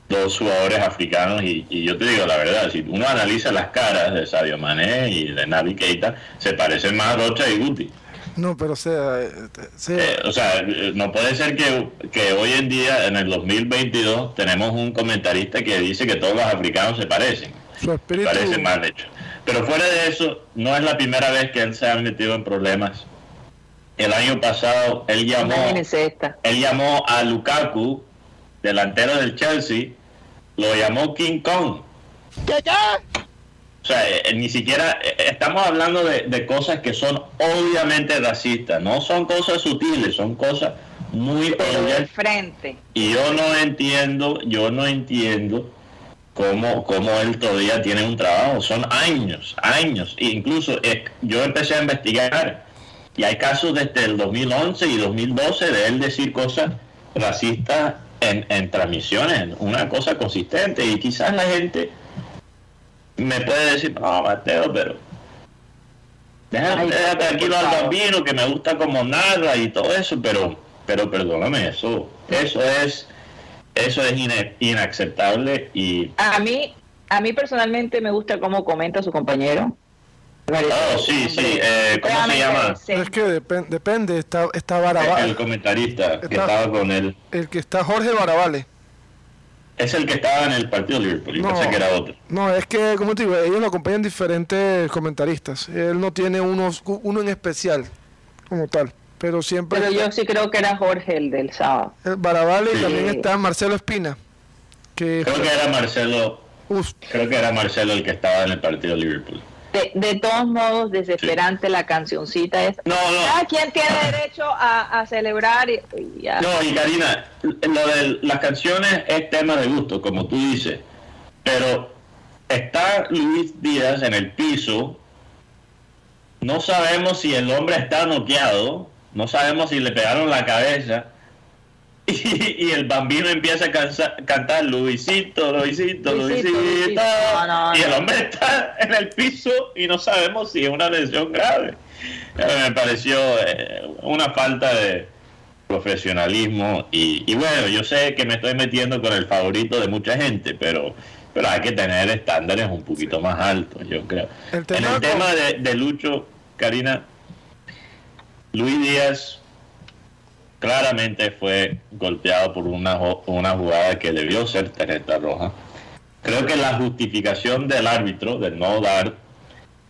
dos jugadores africanos, y, y yo te digo la verdad, si uno analiza las caras de Sadio Mané y de Naby Keita, se parecen más a Rocha y Guti. No, pero o sea, eh, sea, Eh, o sea, no puede ser que, que hoy en día, en el 2022, tenemos un comentarista que dice que todos los africanos se parecen. su espíritu. Parece mal hecho. Pero fuera de eso, no es la primera vez que él se ha metido en problemas. El año pasado él llamó, él llamó a Lukaku, delantero del Chelsea, lo llamó King Kong. O sea, eh, ni siquiera eh, estamos hablando de, de cosas que son obviamente racistas, no son cosas sutiles, son cosas muy evidentes. frente. Y yo no entiendo, yo no entiendo cómo, cómo él todavía tiene un trabajo. Son años, años. E incluso eh, yo empecé a investigar y hay casos desde el 2011 y 2012 de él decir cosas racistas en, en transmisiones, una cosa consistente. Y quizás la gente me puede decir, no, Mateo, pero... Deja, Ay, deja por tranquilo al bambino que me gusta como narra y todo eso, pero pero perdóname, eso eso es eso es ina- inaceptable y A mí, a mí personalmente me gusta cómo comenta su compañero. Oh, sí, sí, eh, ¿cómo se llama? Es que depen- depende, está, está el, Barabale, el comentarista que Está- estaba con él el que está Jorge Barabale. Es el que estaba en el partido de Liverpool, yo No. pensé que era otro. No, es que, como te digo, ellos lo acompañan diferentes comentaristas. Él no tiene unos, uno en especial, como tal. Pero siempre Pero está- yo sí creo que era Jorge el del sábado. el Barabale y Sí. también está Marcelo Espina. Que, Creo que era Marcelo, uf, creo que era Marcelo el que estaba en el partido de Liverpool. De, de todos modos, desesperante la cancioncita es. No, no. Cada quien tiene derecho a, a celebrar y, y a- No, y Karina, lo de las canciones es tema de gusto, como tú dices, pero está Luis Díaz en el piso, no sabemos si el hombre está noqueado, no sabemos si le pegaron la cabeza, y, y el bambino empieza a cansa- cantar Luisito, Luisito, Luisito, Luisito, Luisito. No, no, y el no. hombre está en el piso y no sabemos si es una lesión grave. Eh, Me pareció eh, una falta de profesionalismo y, y bueno, yo sé que me estoy metiendo con el favorito de mucha gente, pero pero hay que tener estándares un poquito más altos, yo creo. El en el tema de, de Lucho, Karina, Luis Díaz claramente fue golpeado por una, una jugada que debió ser tarjeta roja. Creo que la justificación del árbitro de no dar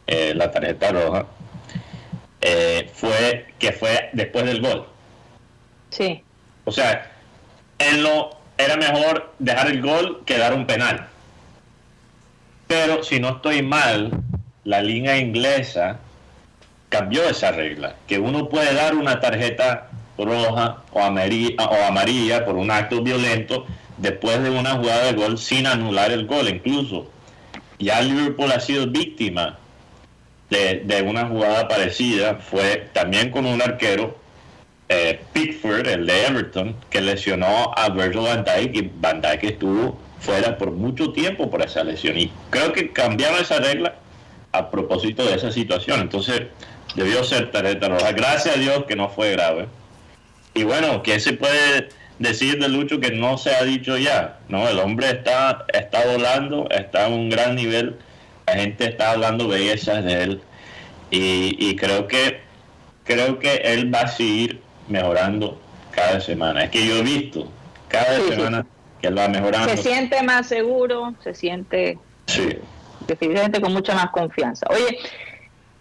eh, la tarjeta roja eh, fue que fue después del gol. Sí. O sea, él no era mejor dejar el gol que dar un penal. Pero si no estoy mal, la línea inglesa cambió esa regla, que uno puede dar una tarjeta roja o amarilla, o amarilla por un acto violento después de una jugada de gol sin anular el gol. Incluso ya Liverpool ha sido víctima de, de una jugada parecida. Fue también con un arquero, eh, Pickford, el de Everton, que lesionó a Virgil van Dijk y Van Dijk estuvo fuera por mucho tiempo por esa lesión. Y creo que cambiaron esa regla a propósito de esa situación. Entonces, debió ser tarjeta roja. Gracias a Dios que no fue grave. Y bueno, ¿qué se puede decir de Lucho que no se ha dicho ya? No, el hombre está, está volando, está a un gran nivel. La gente está hablando bellezas de él. Y, y creo que creo que él va a seguir mejorando cada semana. Es que yo he visto cada semana que él va mejorando. Se siente más seguro, se siente Sí. definitivamente con mucha más confianza. Oye,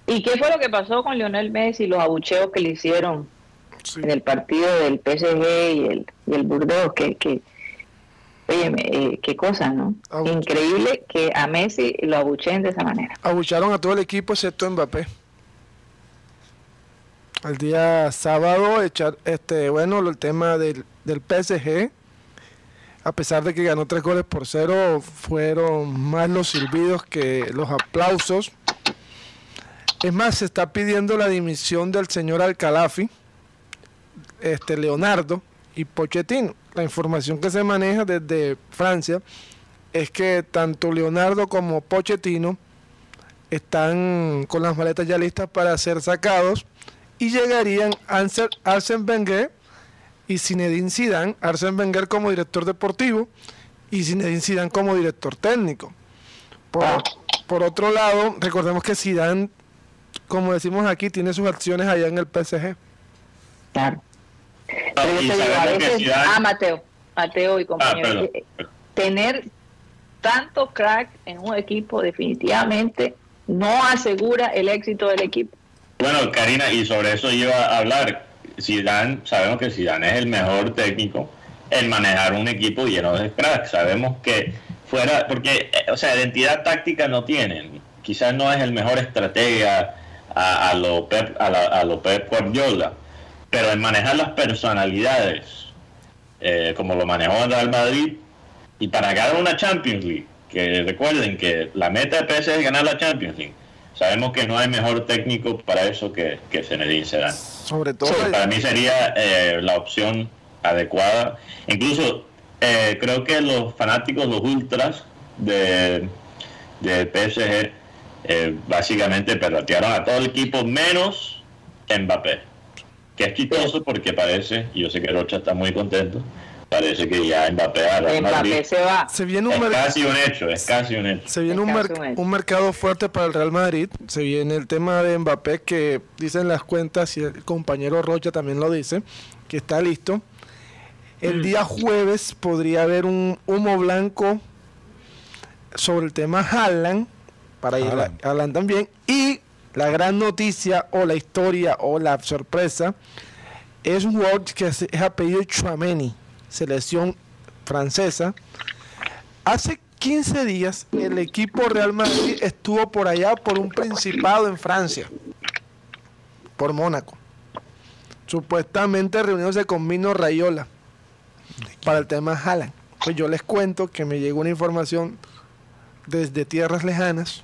¿y qué fue lo que pasó con Lionel Messi y los abucheos que le hicieron Sí. en el partido del PSG y el, y el Burdeos? Que, que, oye, eh, qué cosa, ¿no? Abuche- Increíble que a Messi lo abucheen de esa manera. Abucharon a todo el equipo excepto Mbappé. El día sábado, echar, este, bueno, el tema del, del PSG, a pesar de que ganó tres goles por cero, fueron más los silbidos que los aplausos. Es más, se está pidiendo la dimisión del señor Alcalafi, este Leonardo y Pochettino. La información que se maneja desde Francia es que tanto Leonardo como Pochettino están con las maletas ya listas para ser sacados y llegarían Arsène Wenger y Zinedine Zidane, Arsène Wenger como director deportivo y Zinedine Zidane como director técnico. Por, por otro lado, recordemos que Zidane, como decimos aquí, tiene sus acciones allá en el PSG. Claro. Ah, Pero yo te digo, a veces, ah, Mateo, Mateo y Ah, compañeros, perdón. eh, tener tanto crack en un equipo definitivamente no asegura el éxito del equipo. Bueno, Karina, y sobre eso iba a hablar. Zidane, sabemos que Zidane es el mejor técnico en manejar un equipo lleno de cracks. Sabemos que fuera, porque, eh, o sea, identidad táctica no tienen. Quizás no es el mejor estratega a, a lo Pep, a, la- a lo Pep Guardiola, pero en manejar las personalidades, eh, como lo manejó el Real Madrid, y para ganar una Champions League, que recuerden que la meta de PSG es ganar la Champions League. Sabemos que no hay mejor técnico para eso que, que Zinedine Zidane. Sobre todo, para mí sería eh, la opción adecuada. Incluso eh, creo que los fanáticos, los ultras de, de PSG, eh, básicamente perratearon a todo el equipo menos Mbappé. Que es chistoso porque parece, y yo sé que Rocha está muy contento, parece que ya Mbappé a Real Mbappé Madrid se va. se viene un es casi un hecho, es casi un hecho. Se viene un, mer- un hecho. un mercado fuerte para el Real Madrid. Se viene el tema de Mbappé que dicen las cuentas y el compañero Rocha también lo dice, que está listo. El día jueves podría haber un humo blanco sobre el tema Haaland, para ir a. Haaland también. Y la gran noticia o la historia o la sorpresa es un jugador que es, apellido Chouameni, selección francesa. Hace 15 días el equipo Real Madrid estuvo por allá por un principado en Francia, por Mónaco. Supuestamente reuniéndose con Mino Rayola para el tema Haaland. Pues yo les cuento que me llegó una información desde tierras lejanas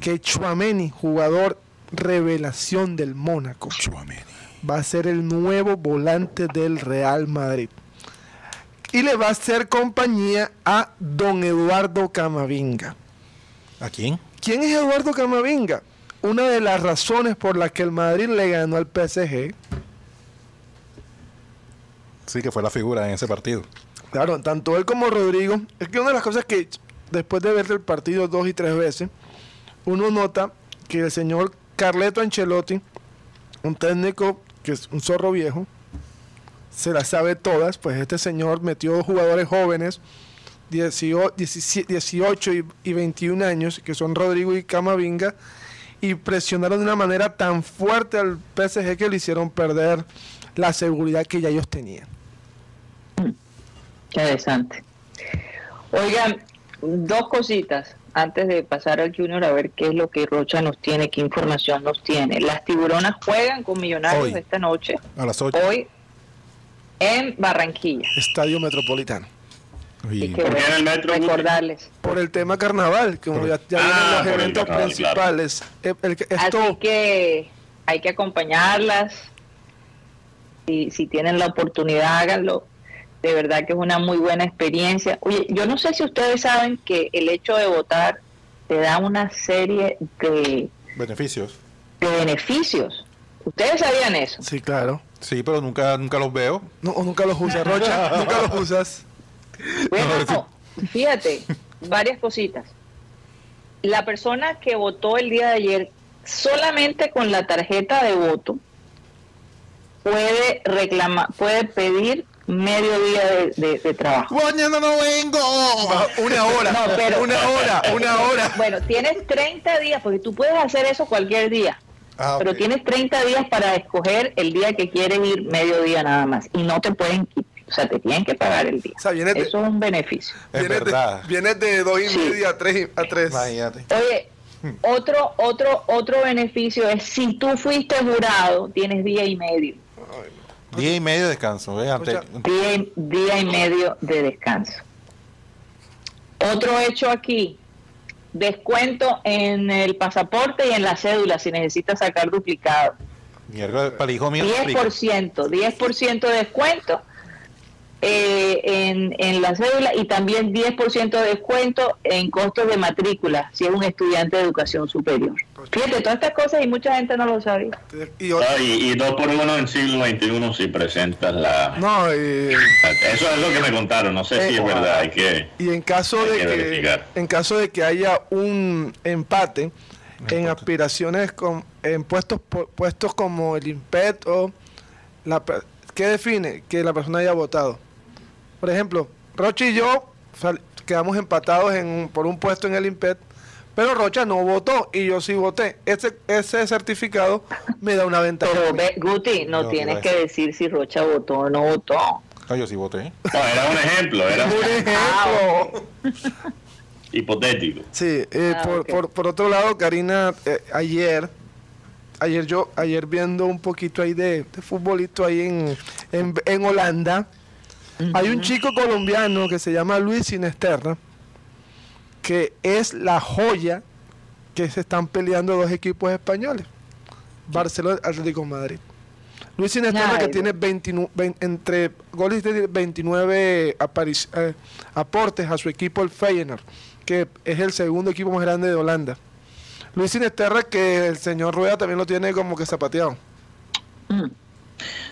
que Chouameni, jugador revelación del Mónaco, va a ser el nuevo volante del Real Madrid. Y le va a hacer compañía a don Eduardo Camavinga. ¿A quién? ¿Quién es Eduardo Camavinga? Una de las razones por las que el Madrid le ganó al PSG. Sí, que fue la figura en ese partido. Claro, tanto él como Rodrigo. Es que una de las cosas que después de ver el partido dos y tres veces, uno nota que el señor Carleto Ancelotti, un técnico que es un zorro viejo, se las sabe todas, pues este señor metió jugadores jóvenes, 18, 17 18 y, y 21 años, que son Rodrigo y Camavinga, y presionaron de una manera tan fuerte al PSG que le hicieron perder la seguridad que ya ellos tenían. Interesante. Oigan, dos cositas. Antes de pasar al Junior, a ver qué es lo que Rocha nos tiene, qué información nos tiene. Las tiburonas juegan con Millonarios Hoy. esta noche, A las 8. hoy en Barranquilla. Estadio Metropolitano. Y- Y recordarles. Por el tema carnaval, que como ya, ya Ah, vienen los eventos carnaval, principales. Eh, el Así que hay que acompañarlas. Si, si tienen la oportunidad, háganlo. De verdad que es una muy buena experiencia. Oye, yo no sé si ustedes saben que el hecho de votar te da una serie de, Beneficios. de beneficios. ¿Ustedes sabían eso? sí, claro. Sí, pero nunca, nunca los veo. No, o nunca los usas, Rocha. nunca los usas. Bueno, fíjate, varias cositas. La persona que votó el día de ayer solamente con la tarjeta de voto puede reclamar, puede pedir medio día de, de- de trabajo. ¡Mañana no vengo! Una hora. No, pero- Una hora, una hora. Bueno, tienes 30 días, porque tú puedes hacer eso cualquier día, Ah, pero tienes 30 días para escoger el día que quieres ir medio día nada más y no te pueden quitar, o sea, te tienen que pagar el día. O sea, vienes de, Eso es un beneficio. Es vienes de, verdad. vienes de dos y Sí. media a tres, y- a tres. Imagínate. Oye, Hmm. otro, otro, otro beneficio es si tú fuiste jurado, tienes día y medio. Día y medio de descanso. ¿ves? Ante-. Día y, día y medio de descanso. Otro hecho aquí, descuento en el pasaporte y en la cédula si necesitas sacar duplicado. Mierda, para el hijo mío. aplica. 10%, 10% de descuento eh, en, en la cédula y también 10% de descuento en costos de matrícula si es un estudiante de educación superior. Fíjate, todas estas cosas y mucha gente no lo sabía. Y otro- Ah, y, y dos por uno en siglo XXI si presentas la... no, y, Eso es lo que me contaron, no sé si es Eh, verdad, hay que... y en caso Hay de que en caso de que haya un empate en aspiraciones con en puestos puestos como el IMPET o la ¿qué define que la persona haya votado? Por ejemplo, Rocha y yo sal- quedamos empatados en un- por un puesto en el IMPET, pero Rocha no votó y yo sí voté. Ese ese certificado me da una ventaja. Pero ve, Guti, no No, tienes ¿qué que decir si Rocha votó o no votó. Ah, yo sí voté. No, era un ejemplo, era Un ejemplo. hipotético. Sí, eh, Ah, por, por, por otro lado, Karina, eh, ayer, ayer yo, ayer viendo un poquito ahí de, de futbolito ahí en, en, en Holanda, hay un chico colombiano que se llama Luis Sinesterra, que es la joya que se están peleando dos equipos españoles, Barcelona y Atlético de Madrid. Luis Sinesterra Ay, que tiene 29, vein- entre goles tiene 29 aparic- eh, aportes a su equipo el Feyenoord, que es el segundo equipo más grande de Holanda. Luis Sinesterra que el señor Rueda también lo tiene como que zapateado. Mm.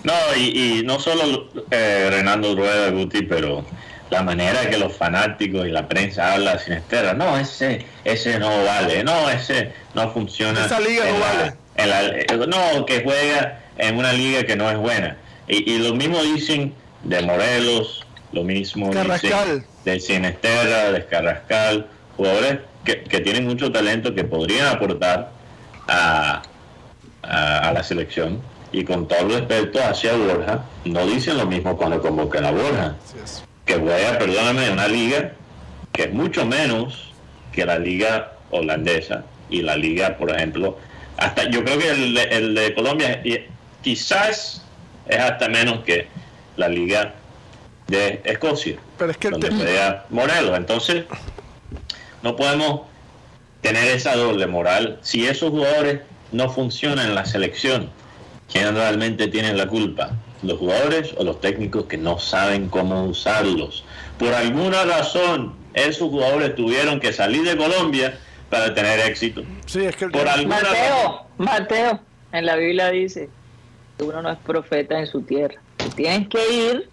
No, y, y no solo eh, Renando Rueda Guti, pero la manera que los fanáticos y la prensa habla sin estera, no, ese, ese no vale, no, ese no funciona. Esa liga no la- vale. en la- no, que juega en una liga que no es buena. Y, y lo mismo dicen de Morelos, lo mismo Carrascal. dicen de Sinesterra, de Carrascal, jugadores que, que tienen mucho talento que podrían aportar a, a, a la selección. Y con todo respeto hacia Borja, no dicen lo mismo cuando convocan a Borja, que juega, perdóname, una liga que es mucho menos que la liga holandesa y la liga, por ejemplo, hasta yo creo que el, de- el de Colombia quizás es hasta menos que la liga de Escocia Pero es que donde te- juega Morelos. Entonces, no podemos tener esa doble moral. Si esos jugadores no funcionan en la selección, ¿quién realmente tiene la culpa? ¿Los jugadores o los técnicos que no saben cómo usarlos? Por alguna razón, esos jugadores tuvieron que salir de Colombia para tener éxito. sí, es que el Por alguna razón. Mateo, Mateo, en la Biblia dice que uno no es profeta en su tierra. Tienes que ir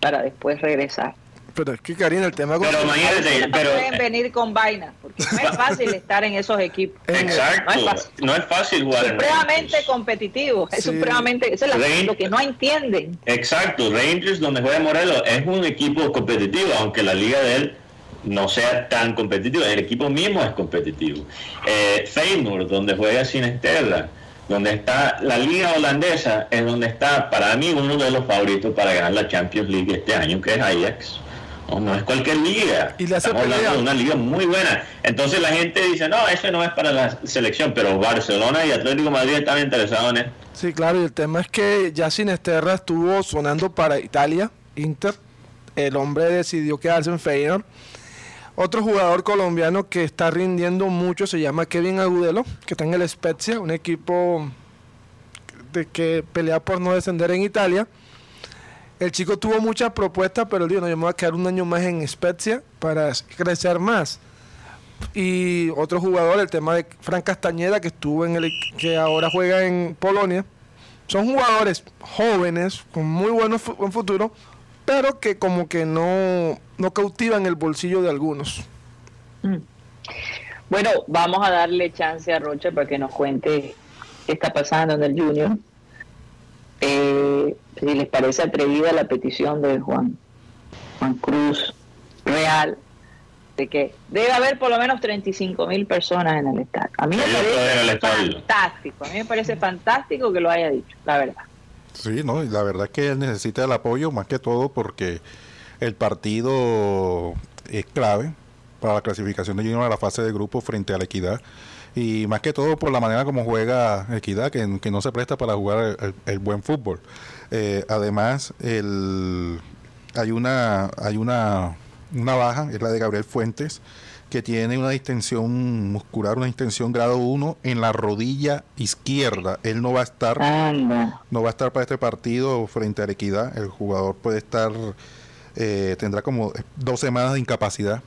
para después regresar. Pero es que Karina, el tema con- Pero imagínate, No pero pueden venir con vainas, porque no es fácil estar en esos equipos. exacto, No es fácil. no es fácil jugar en Supremamente Rangers. competitivo, es Sí. supremamente, eso es lo que no entienden. Exacto, Rangers donde juega Morelos es un equipo competitivo, aunque la liga de él no sea tan competitiva, el equipo mismo es competitivo. Eh, Feyenoord donde juega Sinesterra, donde está la liga holandesa es donde está para mí uno de los favoritos para ganar la Champions League este año, que es Ajax. No, es cualquier liga. Y le hace Estamos hablando de una liga muy buena. Entonces la gente dice, no, eso no es para la selección, pero Barcelona y Atlético Madrid están interesados en esto. Sí, claro, y el tema es que ya Sinesterra estuvo sonando para Italia, Inter. El hombre decidió quedarse en Feyenoord. Otro jugador colombiano que está rindiendo mucho se llama Kevin Agudelo, que está en el Spezia, un equipo de que pelea por no descender en Italia. El chico tuvo muchas propuestas, pero dijo, no, yo me a quedar un año más en Spezia para crecer más. Y otro jugador, el tema de Fran Castañeda, que estuvo en el que ahora juega en Polonia. Son jugadores jóvenes, con muy buenos buen futuro, pero que como que no, no cautivan el bolsillo de algunos. Bueno, vamos a darle chance a Rocha para que nos cuente qué está pasando en el Junior. Eh, si les parece atrevida la petición de Juan, Juan Cruz Real, de que debe haber por lo menos 35 mil personas en el estadio. A mí me parece fantástico, a mí me parece fantástico que lo haya dicho, la verdad. Sí, no, y la verdad es que él necesita el apoyo más que todo porque el partido es clave para la clasificación de Junior a la fase de grupo frente a la Equidad y más que todo por la manera como juega Equidad que, que no se presta para jugar el, el buen fútbol. Eh, además, el, hay una hay una una baja, es la de Gabriel Fuentes, que tiene una distensión muscular, una distensión grado 1 en la rodilla izquierda. Él no va a estar Anda. no va a estar para este partido frente a la equidad. El jugador puede estar, eh, tendrá como dos semanas de incapacidad.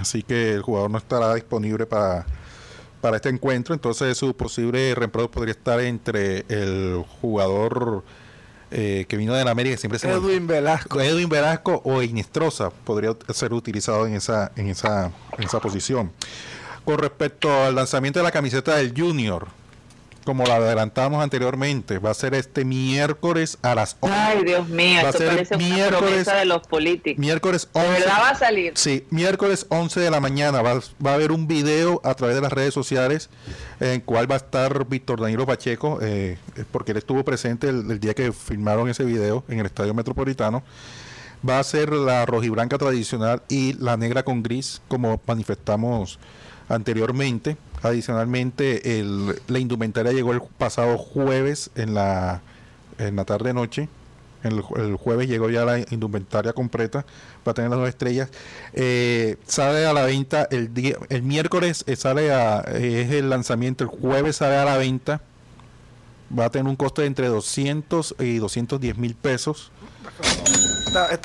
Así que el jugador no estará disponible para, para este encuentro. Entonces su posible reemplazo podría estar entre el jugador eh, que vino de la América, siempre se Edwin Velasco. Edwin Velasco o Inestrosa podría ser utilizado en esa, en esa, en esa posición. Con respecto al lanzamiento de la camiseta del Junior, como la adelantamos anteriormente, va a ser este miércoles a las 11. Ay, Dios mío, Va esto ser parece una miércoles- promesa de los políticos. Miércoles ¿De 11. verdad va a salir? Sí, miércoles 11 de la mañana va, va a haber un video a través de las redes sociales en el cual va a estar Víctor Danilo Pacheco, eh, porque él estuvo presente el, el día que filmaron ese video en el Estadio Metropolitano. Va a ser la rojiblanca tradicional y la negra con gris, como manifestamos anteriormente. Adicionalmente, el- la indumentaria llegó el pasado jueves en la, en la tarde-noche. El, ju- el jueves llegó ya la indumentaria completa para tener las dos estrellas. Eh, sale a la venta el día, el miércoles eh, sale a, eh, es el lanzamiento, el jueves sale a la venta. Va a tener un costo de entre 200 y 210 mil pesos.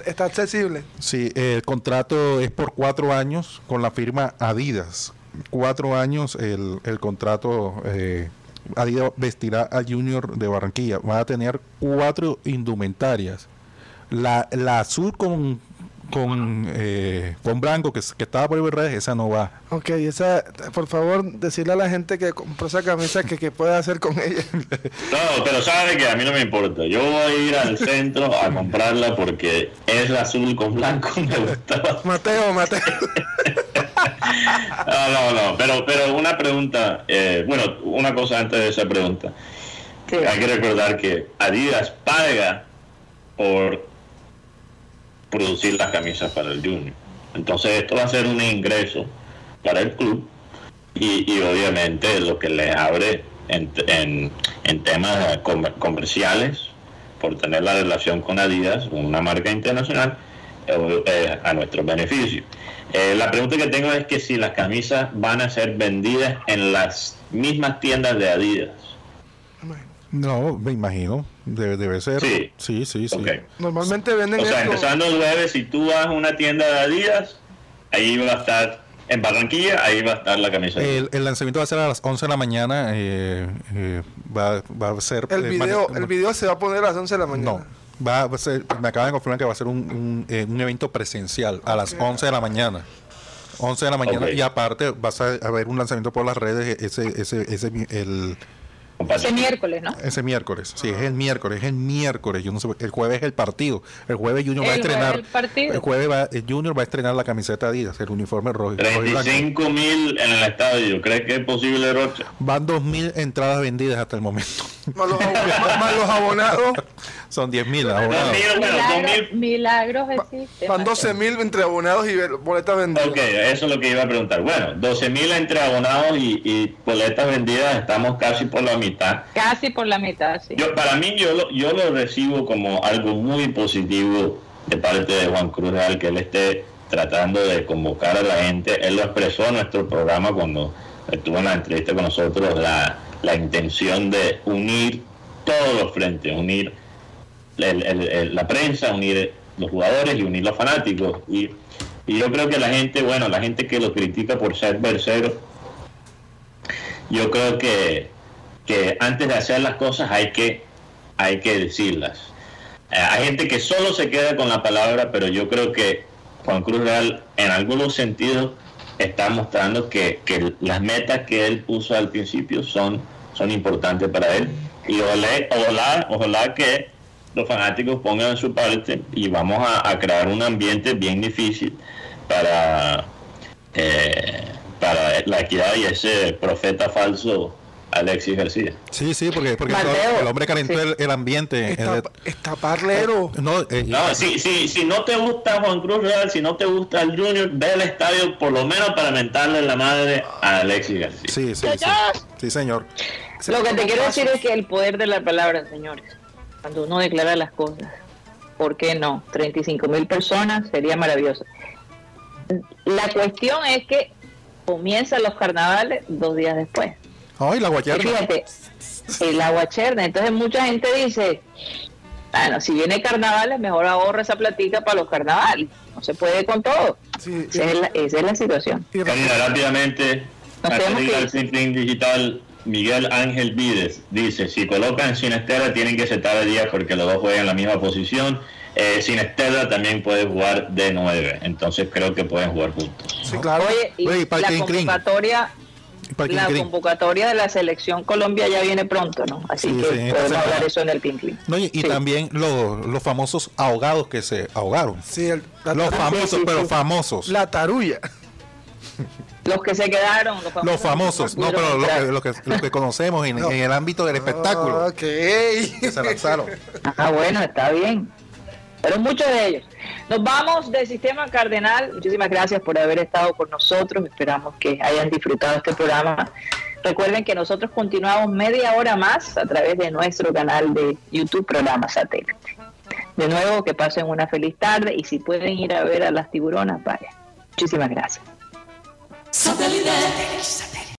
Está accesible. Sí, el contrato es por cuatro años con la firma Adidas. Cuatro años el, el contrato. eh, Adidas vestirá a Junior de Barranquilla. Va a tener cuatro indumentarias. La, la azul con con, eh, con blanco que, que estaba por redes, esa no va. Ok, esa, por favor, decirle a la gente que compró esa camisa que, que puede hacer con ella. No, pero sabe que a mí no me importa. Yo voy a ir al centro a comprarla porque es la azul con blanco, me gustaba. Mateo, Mateo. No, no, no, pero, pero una pregunta, eh, bueno, una cosa antes de esa pregunta. Sí. Hay que recordar que Adidas paga por producir las camisas para el Junior. Entonces esto va a ser un ingreso para el club y, y obviamente lo que les abre en, en- en temas comer- comerciales por tener la relación con Adidas, una marca internacional, eh, a nuestro beneficio. Eh, la pregunta que tengo es que si las camisas van a ser vendidas en las mismas tiendas de Adidas. No, me imagino. Debe, debe ser. Sí. sí, sí. sí. Normalmente venden O sea, esto. empezando el jueves, si tú vas a una tienda de Adidas, ahí va a estar, en Barranquilla, ahí va a estar la camisa. El, el lanzamiento va a ser a las 11 de la mañana. eh, eh, va, va a ser. El video, el video se va a poner a las 11 de la mañana. No, va a ser, me acaban de confirmar que va a ser un, un, eh, un evento presencial a las 11 de la mañana. 11 de la mañana y aparte vas a haber un lanzamiento por las redes ese ese ese el Ese miércoles, ¿no? ese miércoles. Sí, es el miércoles, es el miércoles. Yo no sé, el jueves es el partido. El jueves Junior va a jueves estrenar el partido. el jueves va, el Junior va a estrenar la camiseta Adidas, el uniforme rojo. rojo y blanco. 35 mil en el estadio. ¿Crees que es posible, Rocha? Van 2000 entradas vendidas hasta el momento. Más los, más- abonados. Son 10 mil abonados. Milagros, milagros existen. Van 12 mil entre abonados y boletas vendidas. Ok, eso es lo que iba a preguntar. Bueno, 12 mil entre abonados y, boletas vendidas, estamos casi por la mitad. Casi por la mitad, sí. Yo, para mí, yo lo, yo lo recibo como algo muy positivo de parte de Juan Cruz Real, que él esté tratando de convocar a la gente. Él lo expresó en nuestro programa cuando estuvo en la entrevista con nosotros, la, la intención de unir todos los frentes, unir la prensa, unir los jugadores y unir los fanáticos. Y, yo creo que la gente, bueno, la gente que lo critica por ser versero, yo creo que, que antes de hacer las cosas hay que, hay que decirlas. Eh, hay gente que solo se queda con la palabra, pero yo creo que Juan Cruz Real en algunos sentidos está mostrando que, que las metas que él puso al principio son, son importantes para él. Y ojalá, ojalá, que los fanáticos pongan su parte y vamos a, crear un ambiente bien difícil para, eh, para la equidad y ese profeta falso Alexis García. Sí, sí, porque, porque el hombre calentó el, ambiente. Está, parlero. No, eh, no si, si, si, no te gusta Juan Cruz Real, si no te gusta el Junior, ve al estadio por lo menos para mentarle la madre a Alexis García. Sí, sí, sí, sí señor. Lo que te quiero decir es que el poder de la palabra, señores cuando uno declara las cosas. ¿Por qué no? 35 mil personas sería maravilloso. La cuestión es que comienzan los carnavales dos días después. Ay, la guacherna. Fíjate, el aguacherna. Entonces mucha gente dice, bueno, si viene carnavales, mejor ahorra esa platita para los carnavales. No se puede con todo. esa, es la, situación. rápidamente, el digital Miguel Ángel Vides dice, si colocan Sinestera tienen que setar el día porque los dos juegan en la misma posición. Eh, Sinestera también puede jugar de 9, entonces creo que pueden jugar juntos. Sí, claro. Oye, la convocatoria, la convocatoria de la selección Colombia ya viene pronto, ¿no? Así que podemos hablar eso en el Pinkling. No, y, también los, los famosos ahogados que se ahogaron. Sí, los famosos, pero famosos. La tarulla. Los que se quedaron, los famosos. no, pero lo que, lo que, conocemos en, el ámbito del espectáculo. Ok. Que se lanzaron. Ah, bueno, está bien. Pero muchos de ellos. Nos vamos del Sistema Cardenal. Muchísimas gracias por haber estado con nosotros. Esperamos que hayan disfrutado este programa. Recuerden que nosotros continuamos media hora más a través de nuestro canal de YouTube Programa Satélite. De nuevo, que pasen una feliz tarde y si pueden ir a ver a las tiburonas, vaya. Muchísimas gracias.